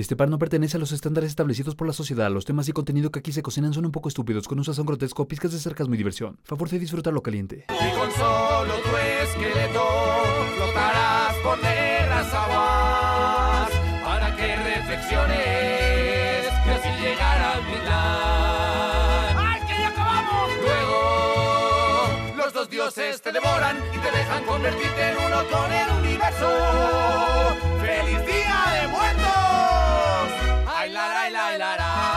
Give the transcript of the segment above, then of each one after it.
Este par no pertenece a los estándares establecidos por la sociedad. Los temas y contenido que aquí se cocinan son un poco estúpidos, con un sazón grotesco, pizcas de sarcasmo y diversión. Favor de disfrutarlo caliente. Y con solo tu esqueleto flotarás por negras aguas para que reflexiones y así llegar al final. ¡Ay, que ya acabamos! Luego, los dos dioses te devoran y te dejan convertirte en uno con el universo. La,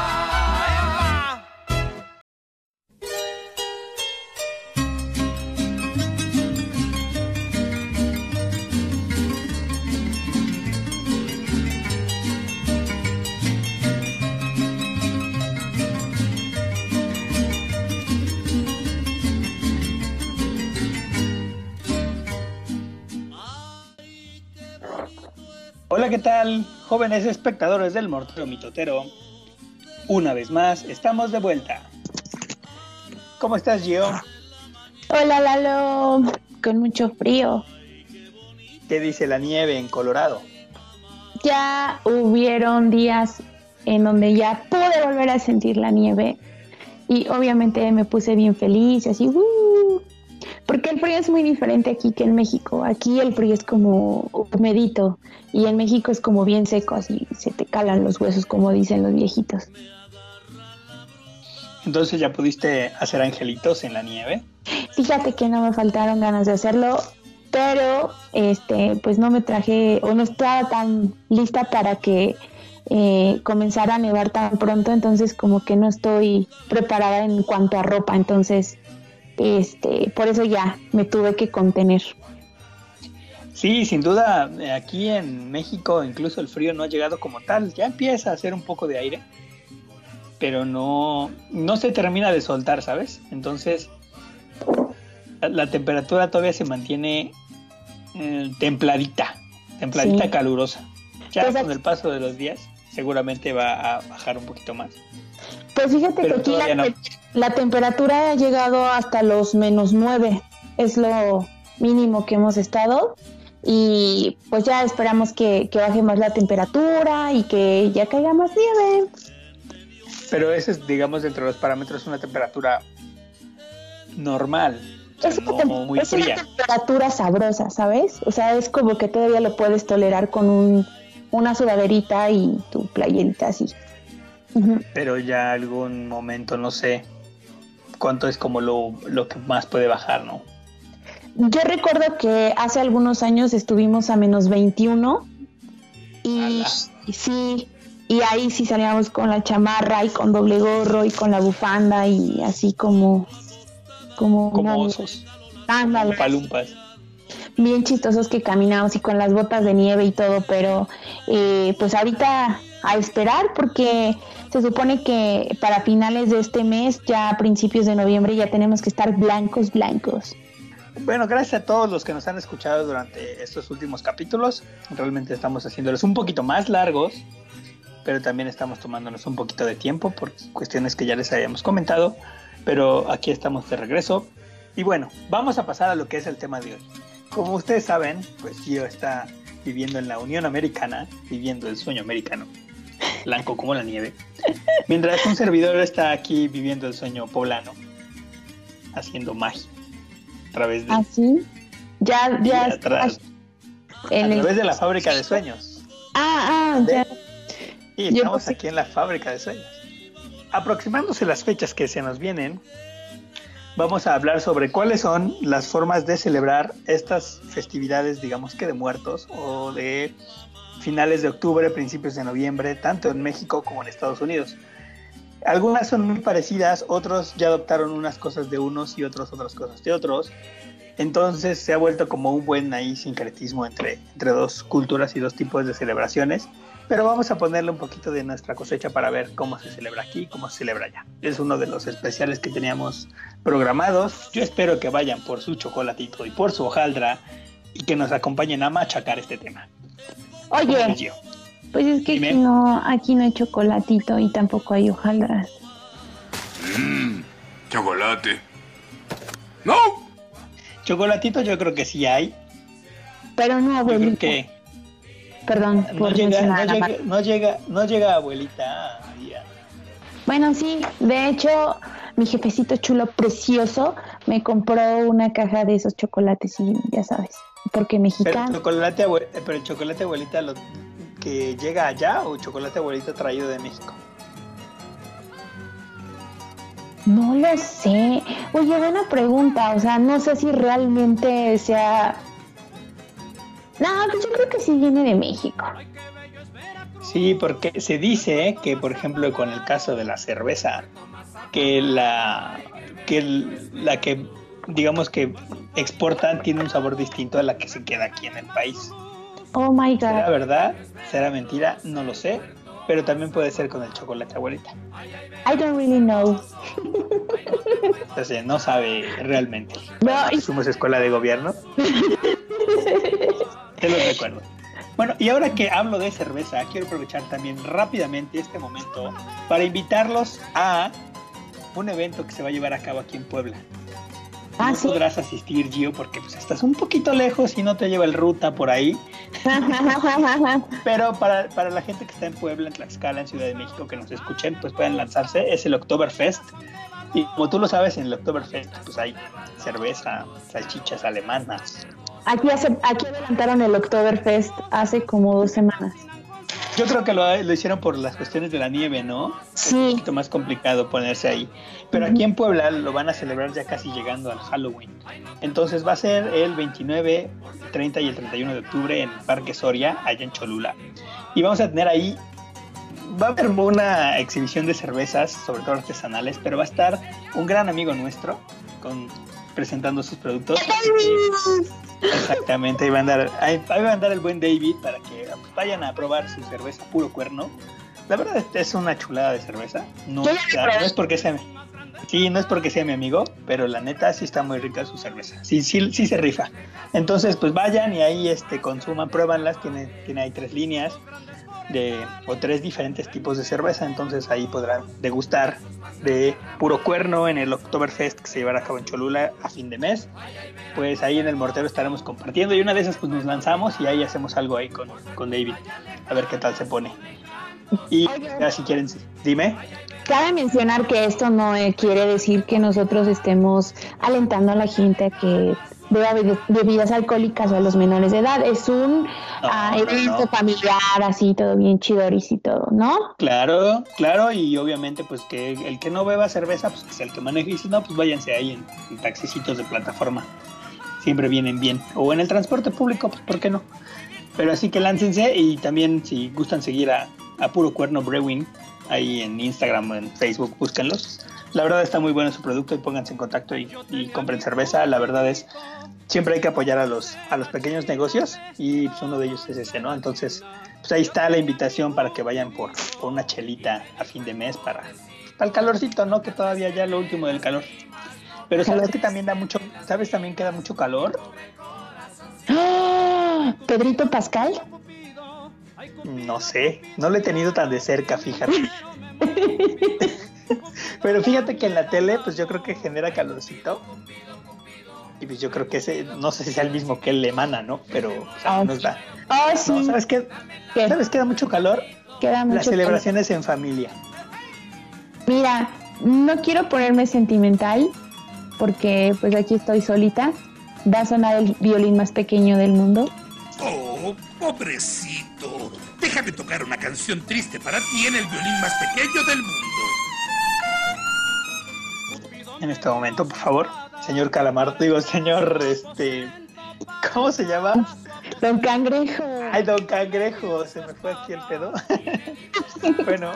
Hola, ¿qué tal? Jóvenes espectadores del Mortero Mitotero. Una vez más, estamos de vuelta. ¿Cómo estás, Gio? Hola Lalo, con mucho frío. ¿Qué dice la nieve en Colorado? Ya hubieron días en donde ya pude volver a sentir la nieve y obviamente me puse bien feliz, así, ¡uh! Porque el frío es muy diferente aquí que en México. Aquí el frío es como humedito y en México es como bien seco, así se te calan los huesos, como dicen los viejitos. Entonces ya pudiste hacer angelitos en la nieve. Fíjate que no me faltaron ganas de hacerlo, pero este, pues no me traje o no estaba tan lista para que eh, comenzara a nevar tan pronto, entonces como que no estoy preparada en cuanto a ropa, entonces este, por eso ya me tuve que contener. Sí, sin duda, eh, aquí en México incluso el frío no ha llegado como tal. Ya empieza a hacer un poco de aire, pero no, no se termina de soltar, ¿sabes? Entonces, la, la temperatura todavía se mantiene eh, templadita, templadita Sí. calurosa. Ya Pues con el paso de los días, seguramente va a bajar un poquito más. Pues fíjate Pero que aquí la, no. la temperatura ha llegado hasta los menos nueve, es lo mínimo que hemos estado y pues ya esperamos que, que baje más la temperatura y que ya caiga más nieve. Pero ese es, digamos, dentro de los parámetros una temperatura normal, o sea, Es una, no tem- muy es una temperatura sabrosa, ¿sabes? O sea, es como que todavía lo puedes tolerar con un, una sudaderita y tu playerita así. Pero ya algún momento, no sé cuánto es como lo, lo que más puede bajar, ¿no? Yo recuerdo que hace algunos años estuvimos a menos 21 y, sí, y ahí sí salíamos con la chamarra y con doble gorro y con la bufanda y así como como, osos, ándale, palumpas. bien chistosos que caminamos y con las botas de nieve y todo, pero eh, pues ahorita a esperar porque se supone que para finales de este mes, ya a principios de noviembre, ya tenemos que estar blancos, blancos. Bueno, gracias a todos los que nos han escuchado durante estos últimos capítulos. Realmente estamos haciéndolos un poquito más largos, pero también estamos tomándonos un poquito de tiempo por cuestiones que ya les habíamos comentado. Pero aquí estamos de regreso. Y bueno, vamos a pasar a lo que es el tema de hoy. Como ustedes saben, pues Gio está viviendo en la Unión Americana, viviendo el sueño americano, blanco como la nieve. Mientras un servidor está aquí viviendo el sueño poblano, haciendo magia. A través de Así, ya, y ya. atrás, a través de la fábrica de sueños. Ah, ah, ya. Y estamos aquí en la fábrica de sueños. Aproximándose las fechas que se nos vienen, vamos a hablar sobre cuáles son las formas de celebrar estas festividades, digamos que de muertos o de finales de octubre, principios de noviembre, tanto en México como en Estados Unidos. Algunas son muy parecidas, otros ya adoptaron unas cosas de unos y otros otras cosas de otros. Entonces se ha vuelto como un buen ahí sincretismo entre, entre dos culturas y dos tipos de celebraciones. Pero vamos a ponerle un poquito de nuestra cosecha para ver cómo se celebra aquí, cómo se celebra allá. Es uno de los especiales que teníamos programados. Yo espero que vayan por su chocolatito y por su hojaldra y que nos acompañen a machacar este tema. ¿Cómo ves, Oye, pues es que Dime. aquí no, aquí no hay chocolatito y tampoco hay hojaldras. Mmm, chocolate. ¡No! Chocolatito yo creo que sí hay. Pero no, Yo creo abuelita. que Perdón No por llega, mencionar no llega, no llega, no llega abuelita. María. Bueno, sí, de hecho, mi jefecito chulo precioso me compró una caja de esos chocolates y ya sabes, porque Pero mexicano. chocolate, abue- eh, pero el chocolate abuelita lo, que llega allá o chocolate abuelita traído de México. No lo sé. Oye, buena pregunta. O sea, no sé si realmente sea. No, pues yo creo que sí viene de México. Sí, porque se dice que, por ejemplo, con el caso de la cerveza, que la que la que digamos que exportan tiene un sabor distinto a la que se queda aquí en el país. Oh my ¿Será god. verdad? ¿Será mentira? No lo sé. Pero también puede ser con el chocolate abuelita. I don't really know. Entonces no sabe realmente. No, Somos escuela de gobierno. Te lo recuerdo. Bueno, y ahora que hablo de cerveza, quiero aprovechar también rápidamente este momento para invitarlos a un evento que se va a llevar a cabo aquí en Puebla. Ah, no sí. podrás asistir, Gio, porque pues, estás un poquito lejos y no te lleva el ruta por ahí. Pero para, para la gente que está en Puebla, en Tlaxcala, en Ciudad de México, que nos escuchen, pues pueden lanzarse. Es el Oktoberfest. Y como tú lo sabes, en el Oktoberfest pues hay cerveza, salchichas alemanas. aquí, hace, aquí adelantaron el Oktoberfest hace como dos semanas. Yo creo que lo, lo hicieron por las cuestiones de la nieve, ¿no? Un Sí. poquito más complicado ponerse ahí. Pero aquí en Puebla lo van a celebrar ya casi llegando al Halloween. Entonces va a ser el 29, 30 y el 31 de octubre en el Parque Soria, allá en Cholula. Y vamos a tener ahí, va a haber una exhibición de cervezas, sobre todo artesanales, pero va a estar un gran amigo nuestro con, presentando sus productos. Exactamente, ahí va, a andar, ahí, ahí va a andar el buen David para que pues, vayan a probar su cerveza puro cuerno. La verdad es- una chulada de cerveza. No, no es porque sea sí, no es porque sea mi amigo, pero la neta sí está muy rica su cerveza. Sí, sí, sí se rifa. Entonces, pues vayan y ahí este consuman, pruébanlas. Tiene, tiene ahí tres líneas de o tres diferentes tipos de cerveza. Entonces ahí podrán degustar de puro cuerno en el Oktoberfest que se llevará a cabo en Cholula a fin de mes pues ahí en el mortero estaremos compartiendo y una de esas pues nos lanzamos y ahí hacemos algo ahí con, con David, a ver qué tal se pone. Y ya si quieren, dime. Cabe mencionar que esto no eh, quiere decir que nosotros estemos alentando a la gente a que beba be- bebidas alcohólicas o a los menores de edad. Es un ah, evento no. familiar, así, todo bien chidoris y todo, ¿no? Claro, claro, y obviamente pues que el que no beba cerveza, pues que sea el que maneje y si no, pues váyanse ahí en, en taxicitos de plataforma. Siempre vienen bien. O en el transporte público, pues ¿por qué no? Pero así que láncense y también si gustan seguir a, a Puro Cuerno Brewing, ahí en Instagram o en Facebook, búsquenlos. La verdad está muy bueno su producto y pónganse en contacto y, y compren cerveza. La verdad es, siempre hay que apoyar a los, a los pequeños negocios y pues, uno de ellos es ese, ¿no? Entonces, pues ahí está la invitación para que vayan por, por una chelita a fin de mes para, para el calorcito, ¿no? Que todavía ya lo último del calor. Pero sabes que también da mucho, sabes también que da mucho calor. ¡Ah! Pedrito Pascal. No sé, no lo he tenido tan de cerca, fíjate. Pero fíjate que en la tele, pues yo creo que genera calorcito. Y pues yo creo que ese, no sé si sea el mismo que él le emana, ¿no? Pero pues, Ah, nos da. Oh, sí. No, ¿sabes qué? ¿Qué? ¿Sabes qué da mucho calor? Queda mucho Las celebraciones en familia. Mira, no quiero ponerme sentimental porque pues aquí estoy solita. Va a sonar el violín más pequeño del mundo. Oh, pobrecito. Déjame tocar una canción triste para ti en el violín más pequeño del mundo. En este momento, por favor. Señor Calamar, digo, señor, este... ¿Cómo se llama? Don Cangrejo. Ay, don Cangrejo, se me fue aquí el pedo. bueno,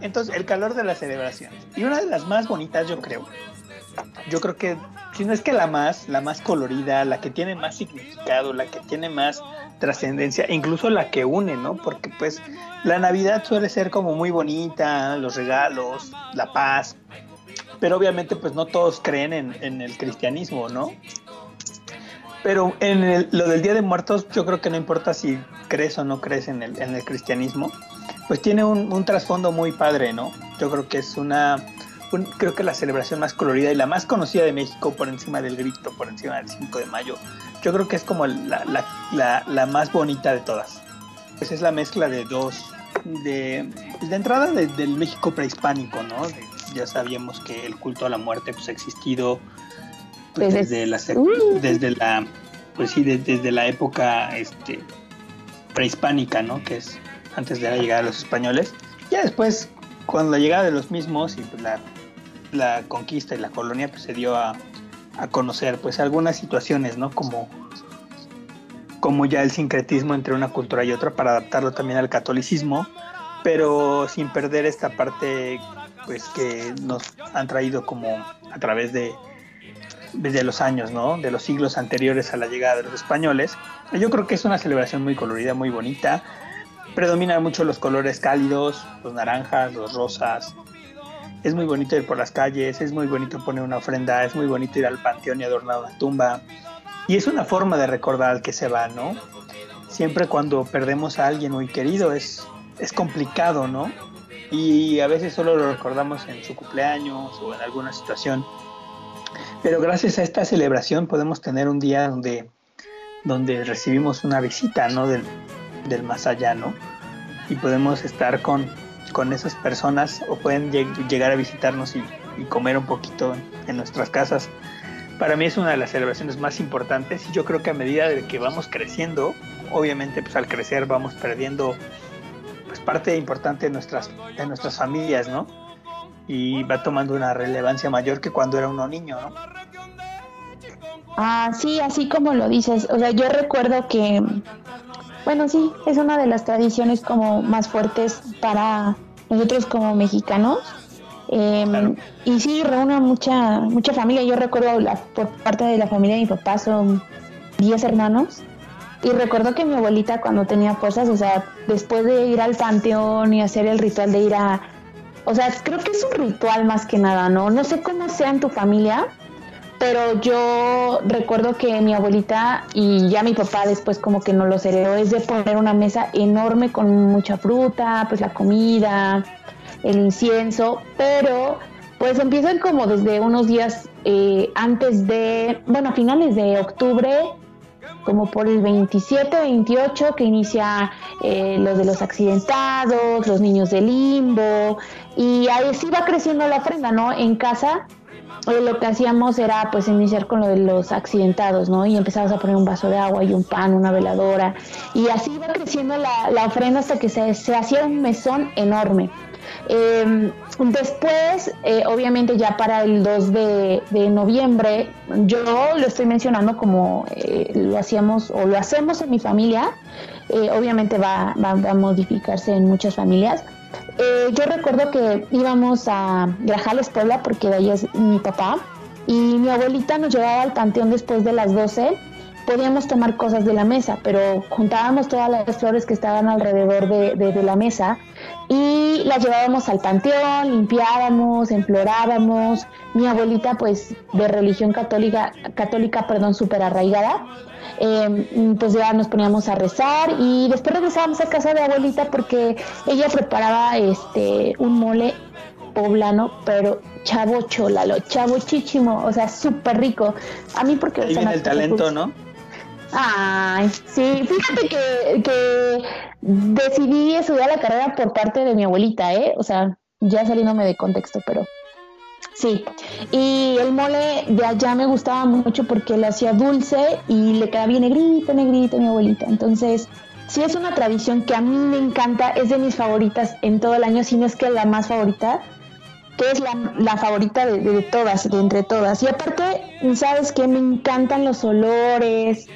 entonces, el calor de las celebraciones. Y una de las más bonitas, yo creo. Yo creo que, si no es que la más, la más colorida, la que tiene más significado, la que tiene más trascendencia, incluso la que une, ¿no? Porque pues la Navidad suele ser como muy bonita, los regalos, la paz, pero obviamente pues no todos creen en, el cristianismo, ¿no? Pero en lo del Día de Muertos, yo creo que no importa si crees o no crees en el, en el cristianismo, pues tiene un trasfondo muy padre, ¿no? Yo creo que es una, un- creo que la celebración más colorida y la más conocida de México por encima del grito, por encima del 5 de mayo, yo creo que es como la, la- la- la más bonita de todas. pues es la mezcla de dos, de, pues, de entrada de- del México prehispánico, ¿no? De- ya sabíamos que el culto a la muerte pues ha existido pues, Desde- la, sec- Uh. desde la, pues sí, de- desde la época este, prehispánica, ¿no? Que es antes de la llegada de los españoles. Ya después, con la llegada de los mismos y pues, la, la conquista y la colonia, pues se dio a, a conocer pues algunas situaciones, ¿no? Como, como ya el sincretismo entre una cultura y otra para adaptarlo también al catolicismo, pero sin perder esta parte pues que nos han traído como a través de desde los años, ¿no? De los siglos anteriores a la llegada de los españoles. Yo creo que es una celebración muy colorida, muy bonita. Predominan mucho los colores cálidos, los naranjas, los rosas. Es muy bonito ir por las calles, es muy bonito poner una ofrenda, es muy bonito ir al panteón y adornar una tumba. Y es una forma de recordar al que se va, ¿no? Siempre cuando perdemos a alguien muy querido es, es complicado, ¿no? Y a veces solo lo recordamos en su cumpleaños o en alguna situación. Pero gracias a esta celebración podemos tener un día donde, donde recibimos una visita, ¿no? Del, del más allá, ¿no? Y podemos estar con, con esas personas o pueden lleg- llegar a visitarnos y, comer un poquito en, en nuestras casas. Para mí es una de las celebraciones más importantes y yo creo que a medida de que vamos creciendo, obviamente pues al crecer vamos perdiendo pues parte importante de nuestras, de nuestras familias, ¿no? Y va tomando una relevancia mayor que cuando era uno niño, ¿no? Ah, sí, así como lo dices. O sea, yo recuerdo que, bueno, sí, es una de las tradiciones como más fuertes para nosotros como mexicanos. Claro. Y sí, reúne mucha, mucha familia. Yo recuerdo la, por parte de la familia de mi papá son 10 hermanos. Y recuerdo que mi abuelita cuando tenía fuerzas, o sea, después de ir al panteón y hacer el ritual de ir a... O sea, creo que es un ritual más que nada, ¿no? No sé cómo sea en tu familia, pero yo recuerdo que mi abuelita y ya mi papá después como que no lo heredó, es de poner una mesa enorme con mucha fruta, pues la comida, el incienso, pero pues empiezan como desde unos días eh, antes de, bueno, a finales de octubre, como por el 27, 28, que inicia eh, lo de los accidentados, los niños de limbo, y ahí sí va creciendo la ofrenda, ¿no? En casa eh, lo que hacíamos era pues iniciar con lo de los accidentados, ¿no? Y empezabas a poner un vaso de agua y un pan, una veladora, y así iba creciendo la, la ofrenda hasta que se, se hacía un mesón enorme. Eh, después, eh, obviamente ya para el 2 de, noviembre, yo lo estoy mencionando como eh, lo hacíamos o lo hacemos en mi familia, eh, obviamente va- va a modificarse en muchas familias. Eh, yo recuerdo que íbamos a Grajales, Puebla, porque de ahí es mi papá, y mi abuelita nos llevaba al panteón después de las 12 podíamos tomar cosas de la mesa, pero juntábamos todas las flores que estaban alrededor de, la mesa y las llevábamos al panteón, limpiábamos, implorábamos. Mi abuelita, pues, de religión católica, católica, perdón, súper arraigada, eh, pues ya nos poníamos a rezar y después regresábamos a casa de abuelita porque ella preparaba este un mole poblano, pero chavo cholalo, chavo chichimo, o sea, súper rico. A mí porque Ahí viene el talento. ¿no? Ay, sí, fíjate que, que decidí estudiar la carrera por parte de mi abuelita, ¿eh? O sea, ya saliéndome de contexto, pero sí. Y el mole de allá me gustaba mucho porque le hacía dulce y le quedaba bien negrito, negrito mi abuelita. Entonces, sí es una tradición que a mí me encanta, es de mis favoritas en todo el año, si no es que la más favorita que es la, la favorita de, de todas, de entre todas. Y aparte, sabes que me encantan los olores,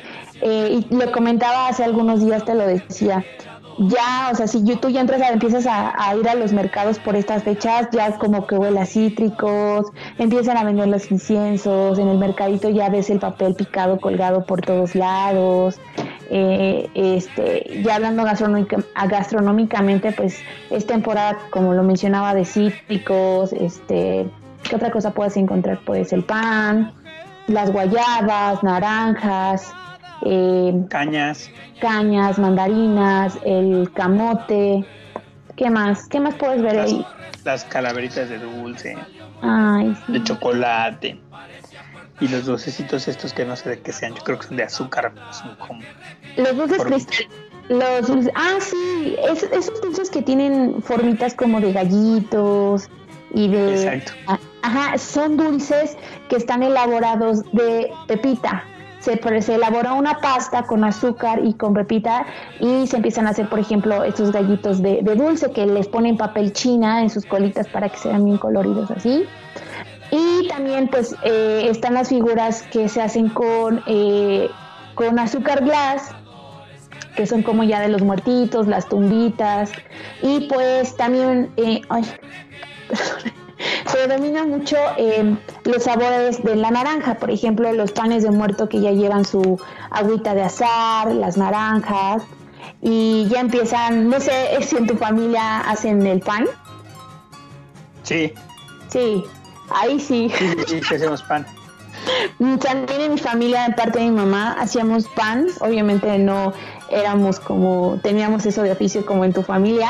eh, y lo comentaba hace algunos días, te lo decía. Ya, o sea, si tú ya entras empiezas a, ir a los mercados por estas fechas, ya como que huele a cítricos, empiezan a vender los inciensos, en el mercadito ya ves el papel picado colgado por todos lados, eh, este, ya hablando gastronómicamente, pues es temporada, como lo mencionaba, de cítricos, este, ¿qué otra cosa puedes encontrar? Pues el pan, las guayabas, naranjas, eh, Cañas. cañas, mandarinas, el camote, ¿qué más? ¿Qué más puedes ver Las, ahí? las calaveritas de dulce, Ay, sí. de chocolate. Y los dulcecitos estos que no sé de qué sean, yo creo que son de azúcar. Son como Los dulces Por- cristal. Los dulces, ah, sí, es- esos dulces que tienen formitas como de gallitos y de... Exacto. Ajá, son dulces que están elaborados de pepita. Se, elabora una pasta con azúcar y con pepita y se empiezan a hacer, por ejemplo, estos gallitos de, de dulce que les ponen papel china en sus colitas para que sean bien coloridos así. Y también pues eh, están las figuras que se hacen con, eh, con azúcar glass, que son como ya de los muertitos, las tumbitas. Y pues también, eh, ay, perdón, predomina mucho eh, los sabores de la naranja, por ejemplo, los panes de muerto que ya llevan su agüita de azar, las naranjas. Y ya empiezan, no sé si en tu familia hacen el pan. Sí, Sí, ahí sí. sí, sí, sí, sí hacemos pan. Mm, También en mi familia, de parte de mi mamá, hacíamos pan. Obviamente no éramos como, teníamos eso de oficio como en tu familia,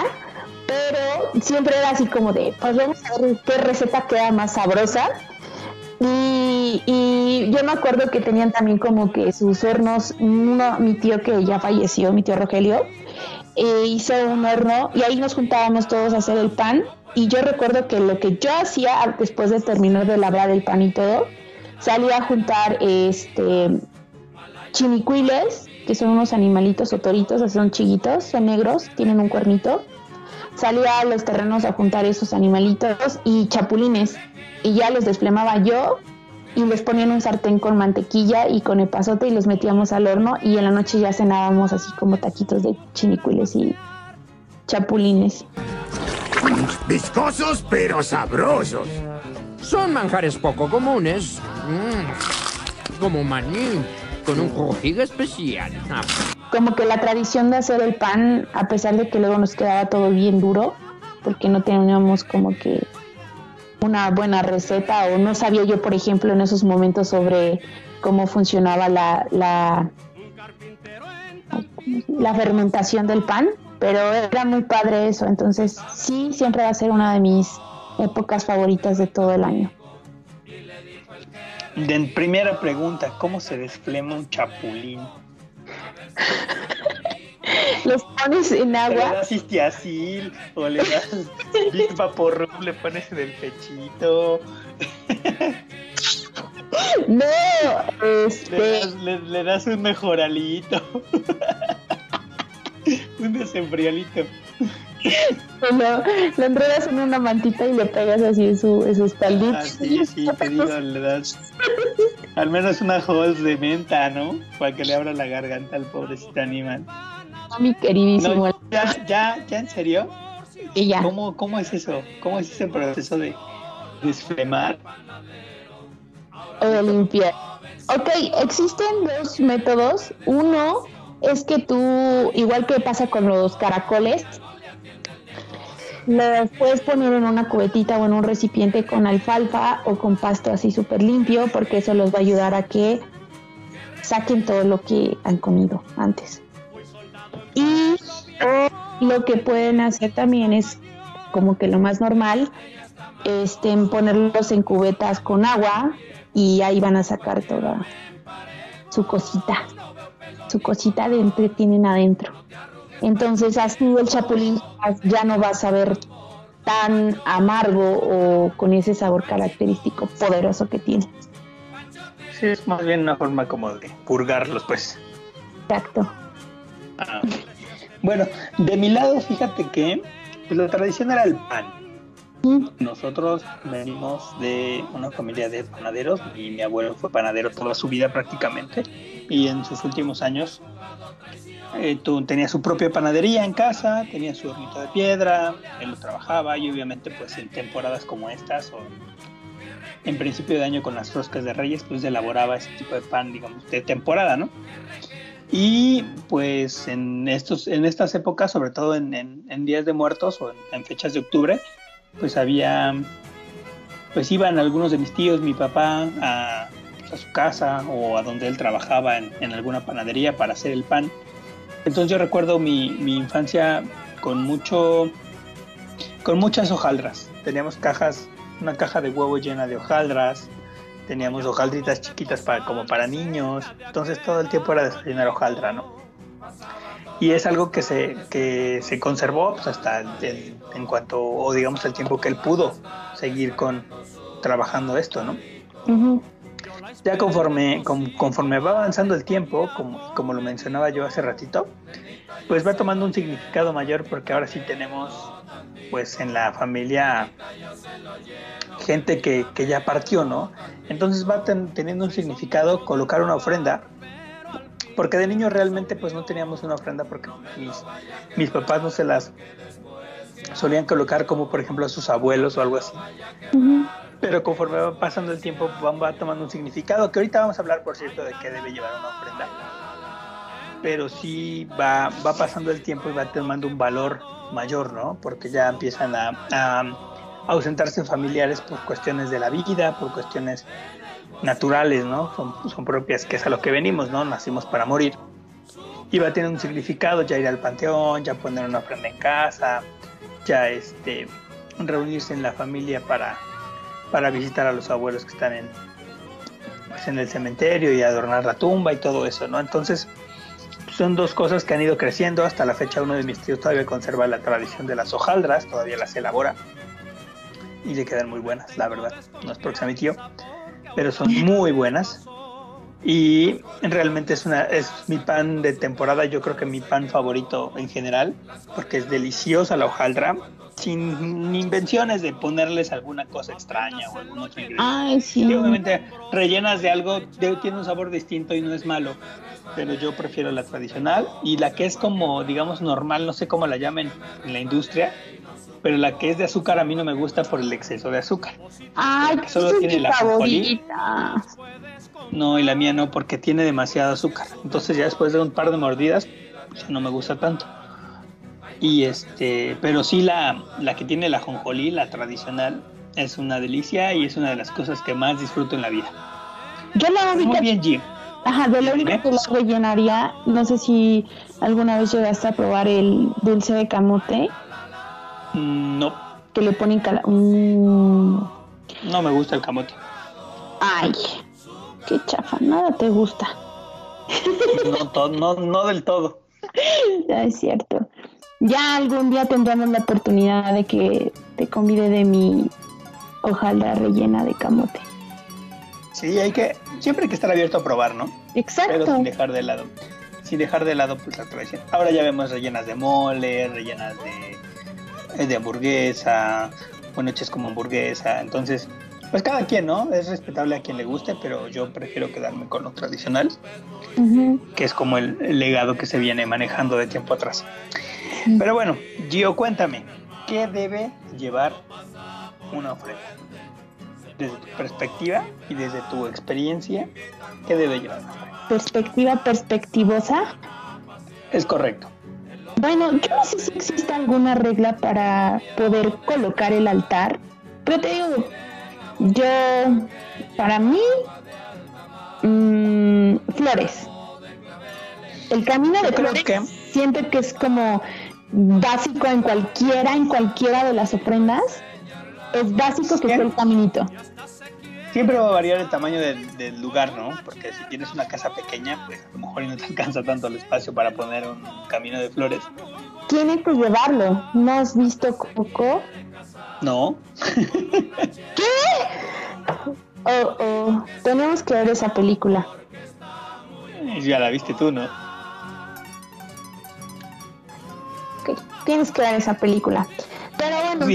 pero siempre era así como de, pues vamos a ver qué receta queda más sabrosa. Y, yo me acuerdo que tenían también como que sus hornos, uno, mi tío que ya falleció, mi tío Rogelio, eh, hizo un horno y ahí nos juntábamos todos a hacer el pan. Y yo recuerdo que lo que yo hacía después de terminar de labrar el pan y todo, salía a juntar este chinicuiles, que son unos animalitos o toritos, son chiquitos, son negros, tienen un cuernito. Salía a los terrenos a juntar esos animalitos y chapulines. Y ya los desplemaba yo y les ponía en un sartén con mantequilla y con epazote y los metíamos al horno y en la noche ya cenábamos así como taquitos de chinicuiles y chapulines. Viscosos pero sabrosos. Son manjares poco comunes, mm, como maní, con un jugo especial. Como que la tradición de hacer el pan, a pesar de que luego nos quedaba todo bien duro, porque no teníamos como que una buena receta o no sabía yo, por ejemplo, en esos momentos sobre cómo funcionaba la, la, la fermentación del pan, pero era muy padre eso, entonces sí, siempre va a ser una de mis épocas favoritas de todo el año. De primera pregunta, ¿cómo se desflema un chapulín? Los pones en ¿Le agua, das histiacil o le das Big Vaporub, le pones en el pechito? no, Le este... das, le, le das un mejoralito. un desenfriolito. Lo, lo enredas en una mantita y le pegas así en su, en su espaldita. Ah, sí, sí, te digo, le das al menos una hoz de menta, ¿no? Para que le abra la garganta al pobrecito animal. Mi queridísimo. No, ya, ya, ya, en serio. y ya. ¿Cómo, ¿Cómo es eso? ¿Cómo es ese proceso de desflemar? O de limpiar. Ok, existen dos métodos. Uno es que tú, igual que pasa con los caracoles, los puedes poner en una cubetita o en un recipiente con alfalfa o con pasto así súper limpio, porque eso los va a ayudar a que saquen todo lo que han comido antes. Y o lo que pueden hacer también es como que lo más normal, este, ponerlos en cubetas con agua y ahí van a sacar toda su cosita, su cosita dentro tienen adentro. Entonces así el chapulín ya no va a saber tan amargo o con ese sabor característico poderoso que tiene. Sí, es más bien una forma como de purgarlos, pues. Exacto. Ah. Bueno, de mi lado, fíjate que pues, la tradición era el pan. Mm, Nosotros venimos de una familia de panaderos y mi abuelo fue panadero toda su vida prácticamente y en sus últimos años eh, tu- tenía su propia panadería en casa, tenía su hornito de piedra, él lo trabajaba y obviamente pues en temporadas como estas o en principio de año con las roscas de reyes pues elaboraba ese tipo de pan digamos de temporada, ¿no? Y pues en estos en estas épocas, sobre todo en, días de muertos o en, fechas de octubre, pues había, pues iban algunos de mis tíos, mi papá, a, pues, a su casa o a donde él trabajaba en alguna panadería para hacer el pan. Entonces yo recuerdo mi, mi infancia con mucho, con muchas hojaldras. Teníamos cajas, una caja de huevo llena de hojaldras. Teníamos hojaldritas chiquitas para, como para niños. Entonces todo el tiempo era desayunar hojaldra, ¿no? y es algo que se, que se conservó pues, hasta el- en cuanto, o digamos, el tiempo que él pudo seguir con trabajando esto, ¿no? Ya conforme, con- conforme va avanzando el tiempo, como, como lo mencionaba yo hace ratito, pues va tomando un significado mayor porque ahora sí tenemos pues en la familia gente que, que ya partió, ¿no? Entonces va ten- teniendo un significado colocar una ofrenda, porque de niño realmente pues no teníamos una ofrenda porque mis, mis papás no se las solían colocar como por ejemplo a sus abuelos o algo así. Ujú. Pero conforme va pasando el tiempo, va, tomando un significado, que ahorita vamos a hablar, por cierto, de qué debe llevar una ofrenda. Pero sí va, va pasando el tiempo y va tomando un valor mayor, ¿no? Porque ya empiezan a, a ausentarse familiares por cuestiones de la vida, por cuestiones naturales, ¿no? Son, son propias, que es a lo que venimos, ¿no? Nacimos para morir. Y va a tener un significado, ya ir al panteón, ya poner una ofrenda en casa, ya este reunirse en la familia para para visitar a los abuelos que están en, pues, en el cementerio y adornar la tumba y todo eso, ¿no? Entonces, son dos cosas que han ido creciendo. Hasta la fecha uno de mis tíos todavía conserva la tradición de las hojaldras, todavía las elabora y le quedan muy buenas, la verdad. No es porque sea mi tío, pero son muy buenas. Y realmente es una es mi pan de temporada, yo creo que mi pan favorito en general, porque es deliciosa la hojaldra, sin invenciones de ponerles alguna cosa extraña o algún otro ingrediente. Ay, sí. Sí, obviamente rellenas de algo, de- tiene un sabor distinto y no es malo, pero yo prefiero la tradicional y la que es como, digamos, normal, no sé cómo la llamen en la industria, pero la que es de azúcar a mí no me gusta por el exceso de azúcar. Ay, que solo esa es tiene la favorita. No, y la mía no, porque tiene demasiado azúcar. Entonces ya después de un par de mordidas, ya no me gusta tanto. Y este, pero sí la, la que tiene la jonjolí, la tradicional, es una delicia y es una de las cosas que más disfruto en la vida. Yo la Muy única, bien, Jim. ajá, de lo único que la rellenaría, no sé si alguna vez llegaste a probar el dulce de camote, Mm, No, que le ponen cala... Mm, no me gusta el camote. Ay, qué chafa, nada te gusta. No, no, no del todo. Ya es cierto. Ya algún día tendremos la oportunidad de que te convide de mi hojaldra rellena de camote. Sí, hay que, siempre hay que estar abierto a probar, ¿no? Pero Exacto. sin dejar de lado, sin dejar de lado pues la tradición. Ahora ya vemos rellenas de mole, rellenas de, eh, de hamburguesa, o noches como hamburguesa. Entonces, pues cada quien, ¿no? Es respetable a quien le guste, pero yo prefiero quedarme con lo tradicional, que es como el, el legado que se viene manejando de tiempo atrás. Pero bueno, Gio, cuéntame, ¿qué debe llevar una ofrenda? Desde tu perspectiva y desde tu experiencia, ¿qué debe llevar una ofrenda? Perspectiva perspectivosa. Es correcto. Bueno, yo no sé si existe alguna regla para poder colocar el altar, pero te digo, yo, para mí, mm, flores. El camino de Yo creo flores que- siento que es como básico en cualquiera, en cualquiera de las ofrendas. Es básico que sea el caminito. Siempre va a variar el tamaño del, del lugar, ¿no? Porque si tienes una casa pequeña, pues a lo mejor no te alcanza tanto el espacio para poner un camino de flores. Tienes que llevarlo. ¿No has visto Coco? No, Oh, oh, tenemos que ver esa película. ya la viste tú, ¿no? Tienes que ver esa película. Pero bueno,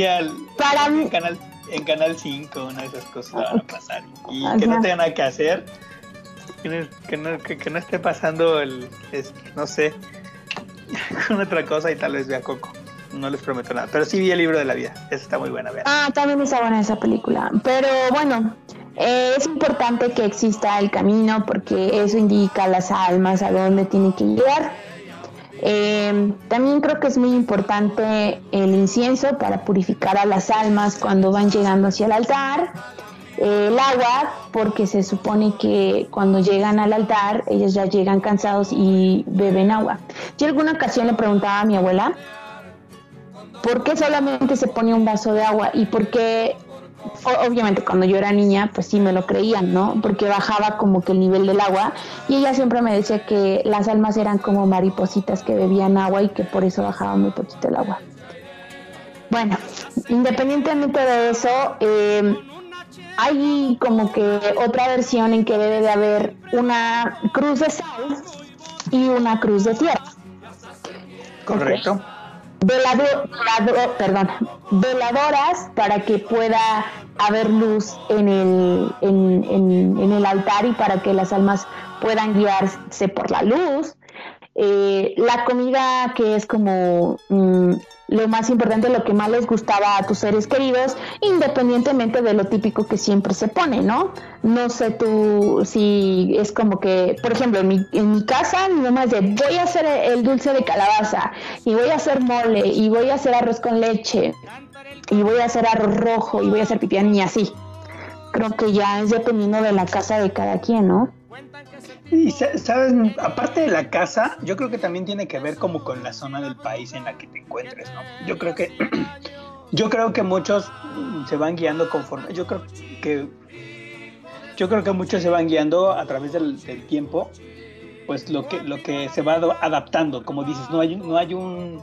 para mí, en canal en canal 5 una de esas cosas van a pasar y Ajá. que no tenga nada que hacer que no, que no, que- que no esté pasando el es- no sé con otra cosa y tal vez vea Coco no les prometo nada pero sí vi el libro de la vida esa está muy buena vean Ah, también está buena esa película. Pero bueno, eh, es importante que exista el camino porque eso indica a las almas a dónde tienen que llegar. Eh, también creo que es muy importante el incienso para purificar a las almas cuando van llegando hacia el altar. Eh, el agua, porque se supone que cuando llegan al altar, ellos ya llegan cansados y beben agua. Yo alguna ocasión le preguntaba a mi abuela, ¿por qué solamente se pone un vaso de agua y por qué obviamente cuando yo era niña, pues sí me lo creían, ¿no? Porque bajaba como que el nivel del agua y ella siempre me decía que las almas eran como maripositas que bebían agua y que por eso bajaba muy poquito el agua. Bueno, independientemente de eso, eh, hay como que otra versión en que debe de haber una cruz de sal y una cruz de tierra. Correcto. Veladoras para que pueda haber luz en el, en el altar y para que las almas puedan guiarse por la luz. Eh, la comida que es como mm, lo más importante, lo que más les gustaba a tus seres queridos, independientemente de lo típico que siempre se pone, ¿no? No sé tú si es como que, por ejemplo, en mi, en mi casa mi mamá de voy a hacer el dulce de calabaza y voy a hacer mole y voy a hacer arroz con leche y voy a hacer arroz rojo y voy a hacer pipián y así. Creo que ya es dependiendo de la casa de cada quien, ¿no? Y sa- sabes, aparte de la casa, yo creo que también tiene que ver como con la zona del país en la que te encuentres, ¿no? Yo creo que yo creo que muchos se van guiando conforme, yo creo que yo creo que muchos se van guiando a través del, del tiempo, pues lo que lo que se va adaptando, como dices, no hay un- no hay un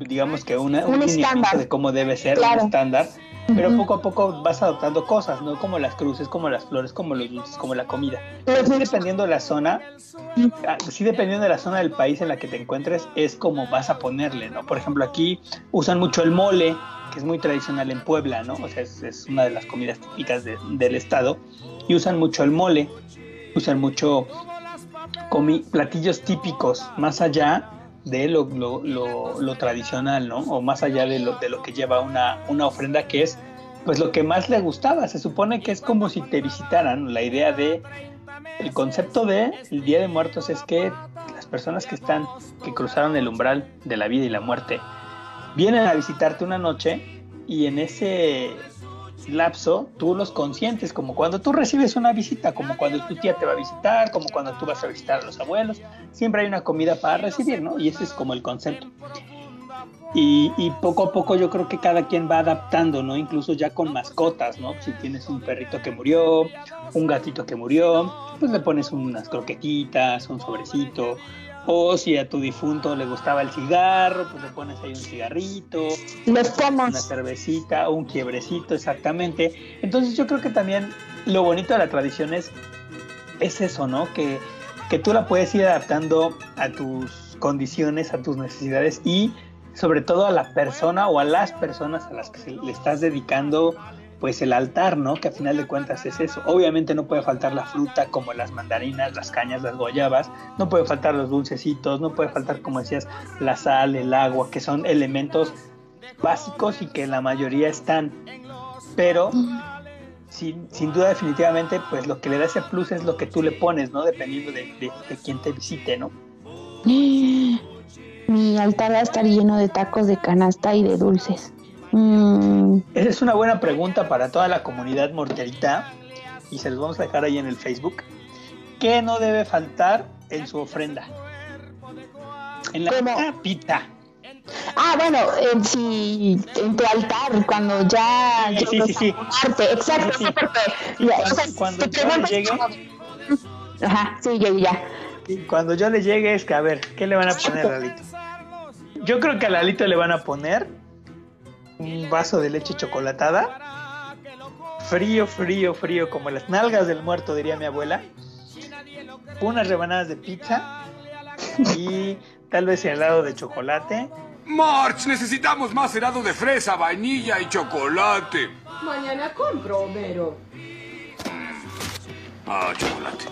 digamos que una, Un lineamiento estándar. de cómo debe ser Claro. un estándar, pero poco a poco vas adoptando cosas, ¿no? Como las cruces, como las flores, como los dulces, como la comida. Pero sí, dependiendo de la zona, ah, sí dependiendo de la zona del país en la que te encuentres, es como vas a ponerle, ¿no? Por ejemplo, aquí usan mucho el mole, que es muy tradicional en Puebla, ¿no? O sea, es, es una de las comidas típicas de- del estado, y usan mucho el mole, usan mucho platillos típicos, más allá de lo, lo- lo- tradicional, ¿no? O más allá de lo, de lo que lleva una, una ofrenda, que es pues lo que más le gustaba. Se supone que es como si te visitaran. La idea de el concepto de el Día de Muertos es que las personas que están, que cruzaron el umbral de la vida y la muerte, vienen a visitarte una noche y en ese lapso tú los consientes, como cuando tú recibes una visita, como cuando tu tía te va a visitar, como cuando tú vas a visitar a los abuelos, siempre hay una comida para recibir, ¿no? Y ese es como el concepto. Y, y poco a poco yo creo que cada quien va adaptando, ¿no? Incluso ya con mascotas, ¿no? Si tienes un perrito que murió, un gatito que murió, pues le pones unas croquetitas, un sobrecito. O si a tu difunto le gustaba el cigarro, pues le pones ahí un cigarrito, Los una pomos. cervecita un quiebrecito, exactamente. Entonces yo creo que también lo bonito de la tradición es, es eso, ¿no? Que, que tú la puedes ir adaptando a tus condiciones, a tus necesidades y sobre todo a la persona o a las personas a las que se- le estás dedicando pues el altar, ¿no? Que a final de cuentas es eso. Obviamente no puede faltar la fruta como las mandarinas, las cañas, las guayabas, no puede faltar los dulcecitos, no puede faltar, como decías, la sal, el agua, que son elementos básicos y que la mayoría están. Pero sin, sin duda definitivamente pues lo que le da ese plus es lo que tú le pones, ¿no? Dependiendo de, de, de quién te visite, ¿no? Mi altar va a estar lleno de tacos de canasta y de dulces. Mm, Esa es una buena pregunta para toda la comunidad morterita y se los vamos a dejar ahí en el Facebook. ¿Qué no debe faltar en su ofrenda? En la ¿Cómo? pita. Ah, bueno, en, si, en tu altar, cuando ya... Sí, sí, sí, sí. arte, Exacto, Sí, sí. porque... Ya, cuando- o sea, cuando te yo llegue- como- Ajá, sí, ya, ya. Y cuando yo le llegue es que a ver, ¿qué le van a poner a Lalito? Yo creo que a Lalito le van a poner un vaso de leche chocolatada. Frío, frío, frío, como las nalgas del muerto, diría mi abuela. Unas rebanadas de pizza y tal vez helado de chocolate. March, necesitamos más helado de fresa, vainilla y chocolate. Mañana compro, Homero. Ah, chocolate.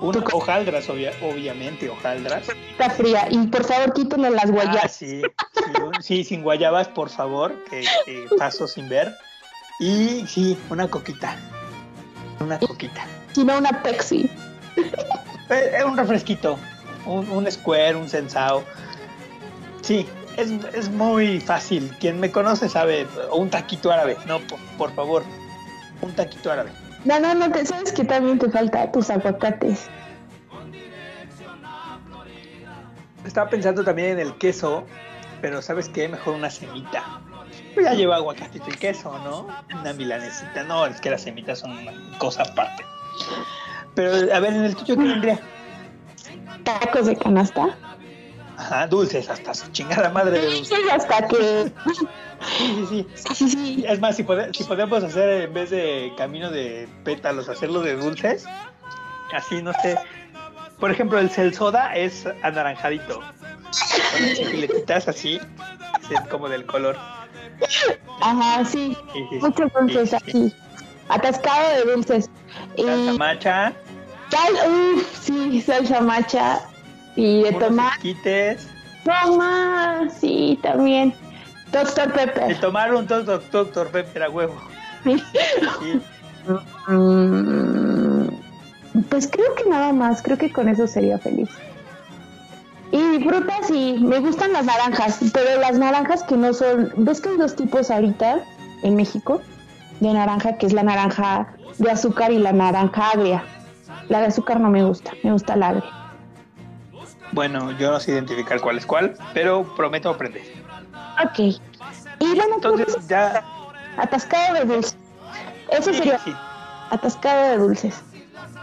Una hojaldras, obvia- obviamente, hojaldras. Está fría. Y por favor, quítenle las Ah, guayas. sí, sí, un- sí, sin guayabas, por favor, que, que paso sin ver. Y sí, una coquita. Una coquita. Si no, una Pepsi. Eh, eh, un refresquito, un, un square, un sensao. Sí, es, es muy fácil. Quien me conoce sabe, o un taquito árabe. No, por, por favor, un taquito árabe. No, no, no, te sabes que también te falta tus aguacates. Estaba pensando también en el queso, pero ¿sabes qué? Mejor una semita. Pues ya lleva aguacatito y queso, ¿no? Una milanesita. No, es que las semitas son una cosa aparte. Pero, a ver, en el tuyo, ¿qué vendría? Tacos de canasta. Ajá, dulces, hasta su chingada madre de dulces. Hasta que. Sí, sí, sí. Sí, sí. Es más, si, pode- si podemos hacer en vez de camino de pétalos, hacerlo de dulces, así, no sé. Por ejemplo, el celsoda es anaranjadito. Si le quitas así, es como del color. Ajá, sí. Sí. Muchos dulces aquí. Atascado de dulces. Y Salsa macha, sal, uf, sí, salsa macha. Y de tomar. esquites. Toma, sí, también. Doctor De Pepper. tomar un doctor, doctor Pepper a huevo. Sí. Sí. Mm, Pues creo que nada más, creo que con eso sería feliz. Y frutas sí, me gustan las naranjas, pero las naranjas que no son, ¿ves que hay dos tipos ahorita en México de naranja, que es la naranja de azúcar y la naranja agria? La de azúcar no me gusta, me gusta la agria. Bueno, yo no sé identificar cuál es cuál, pero prometo aprender. Ok. Y bueno, Entonces ya... atascado de dulces. Eso sí, sería sí, atascado de dulces.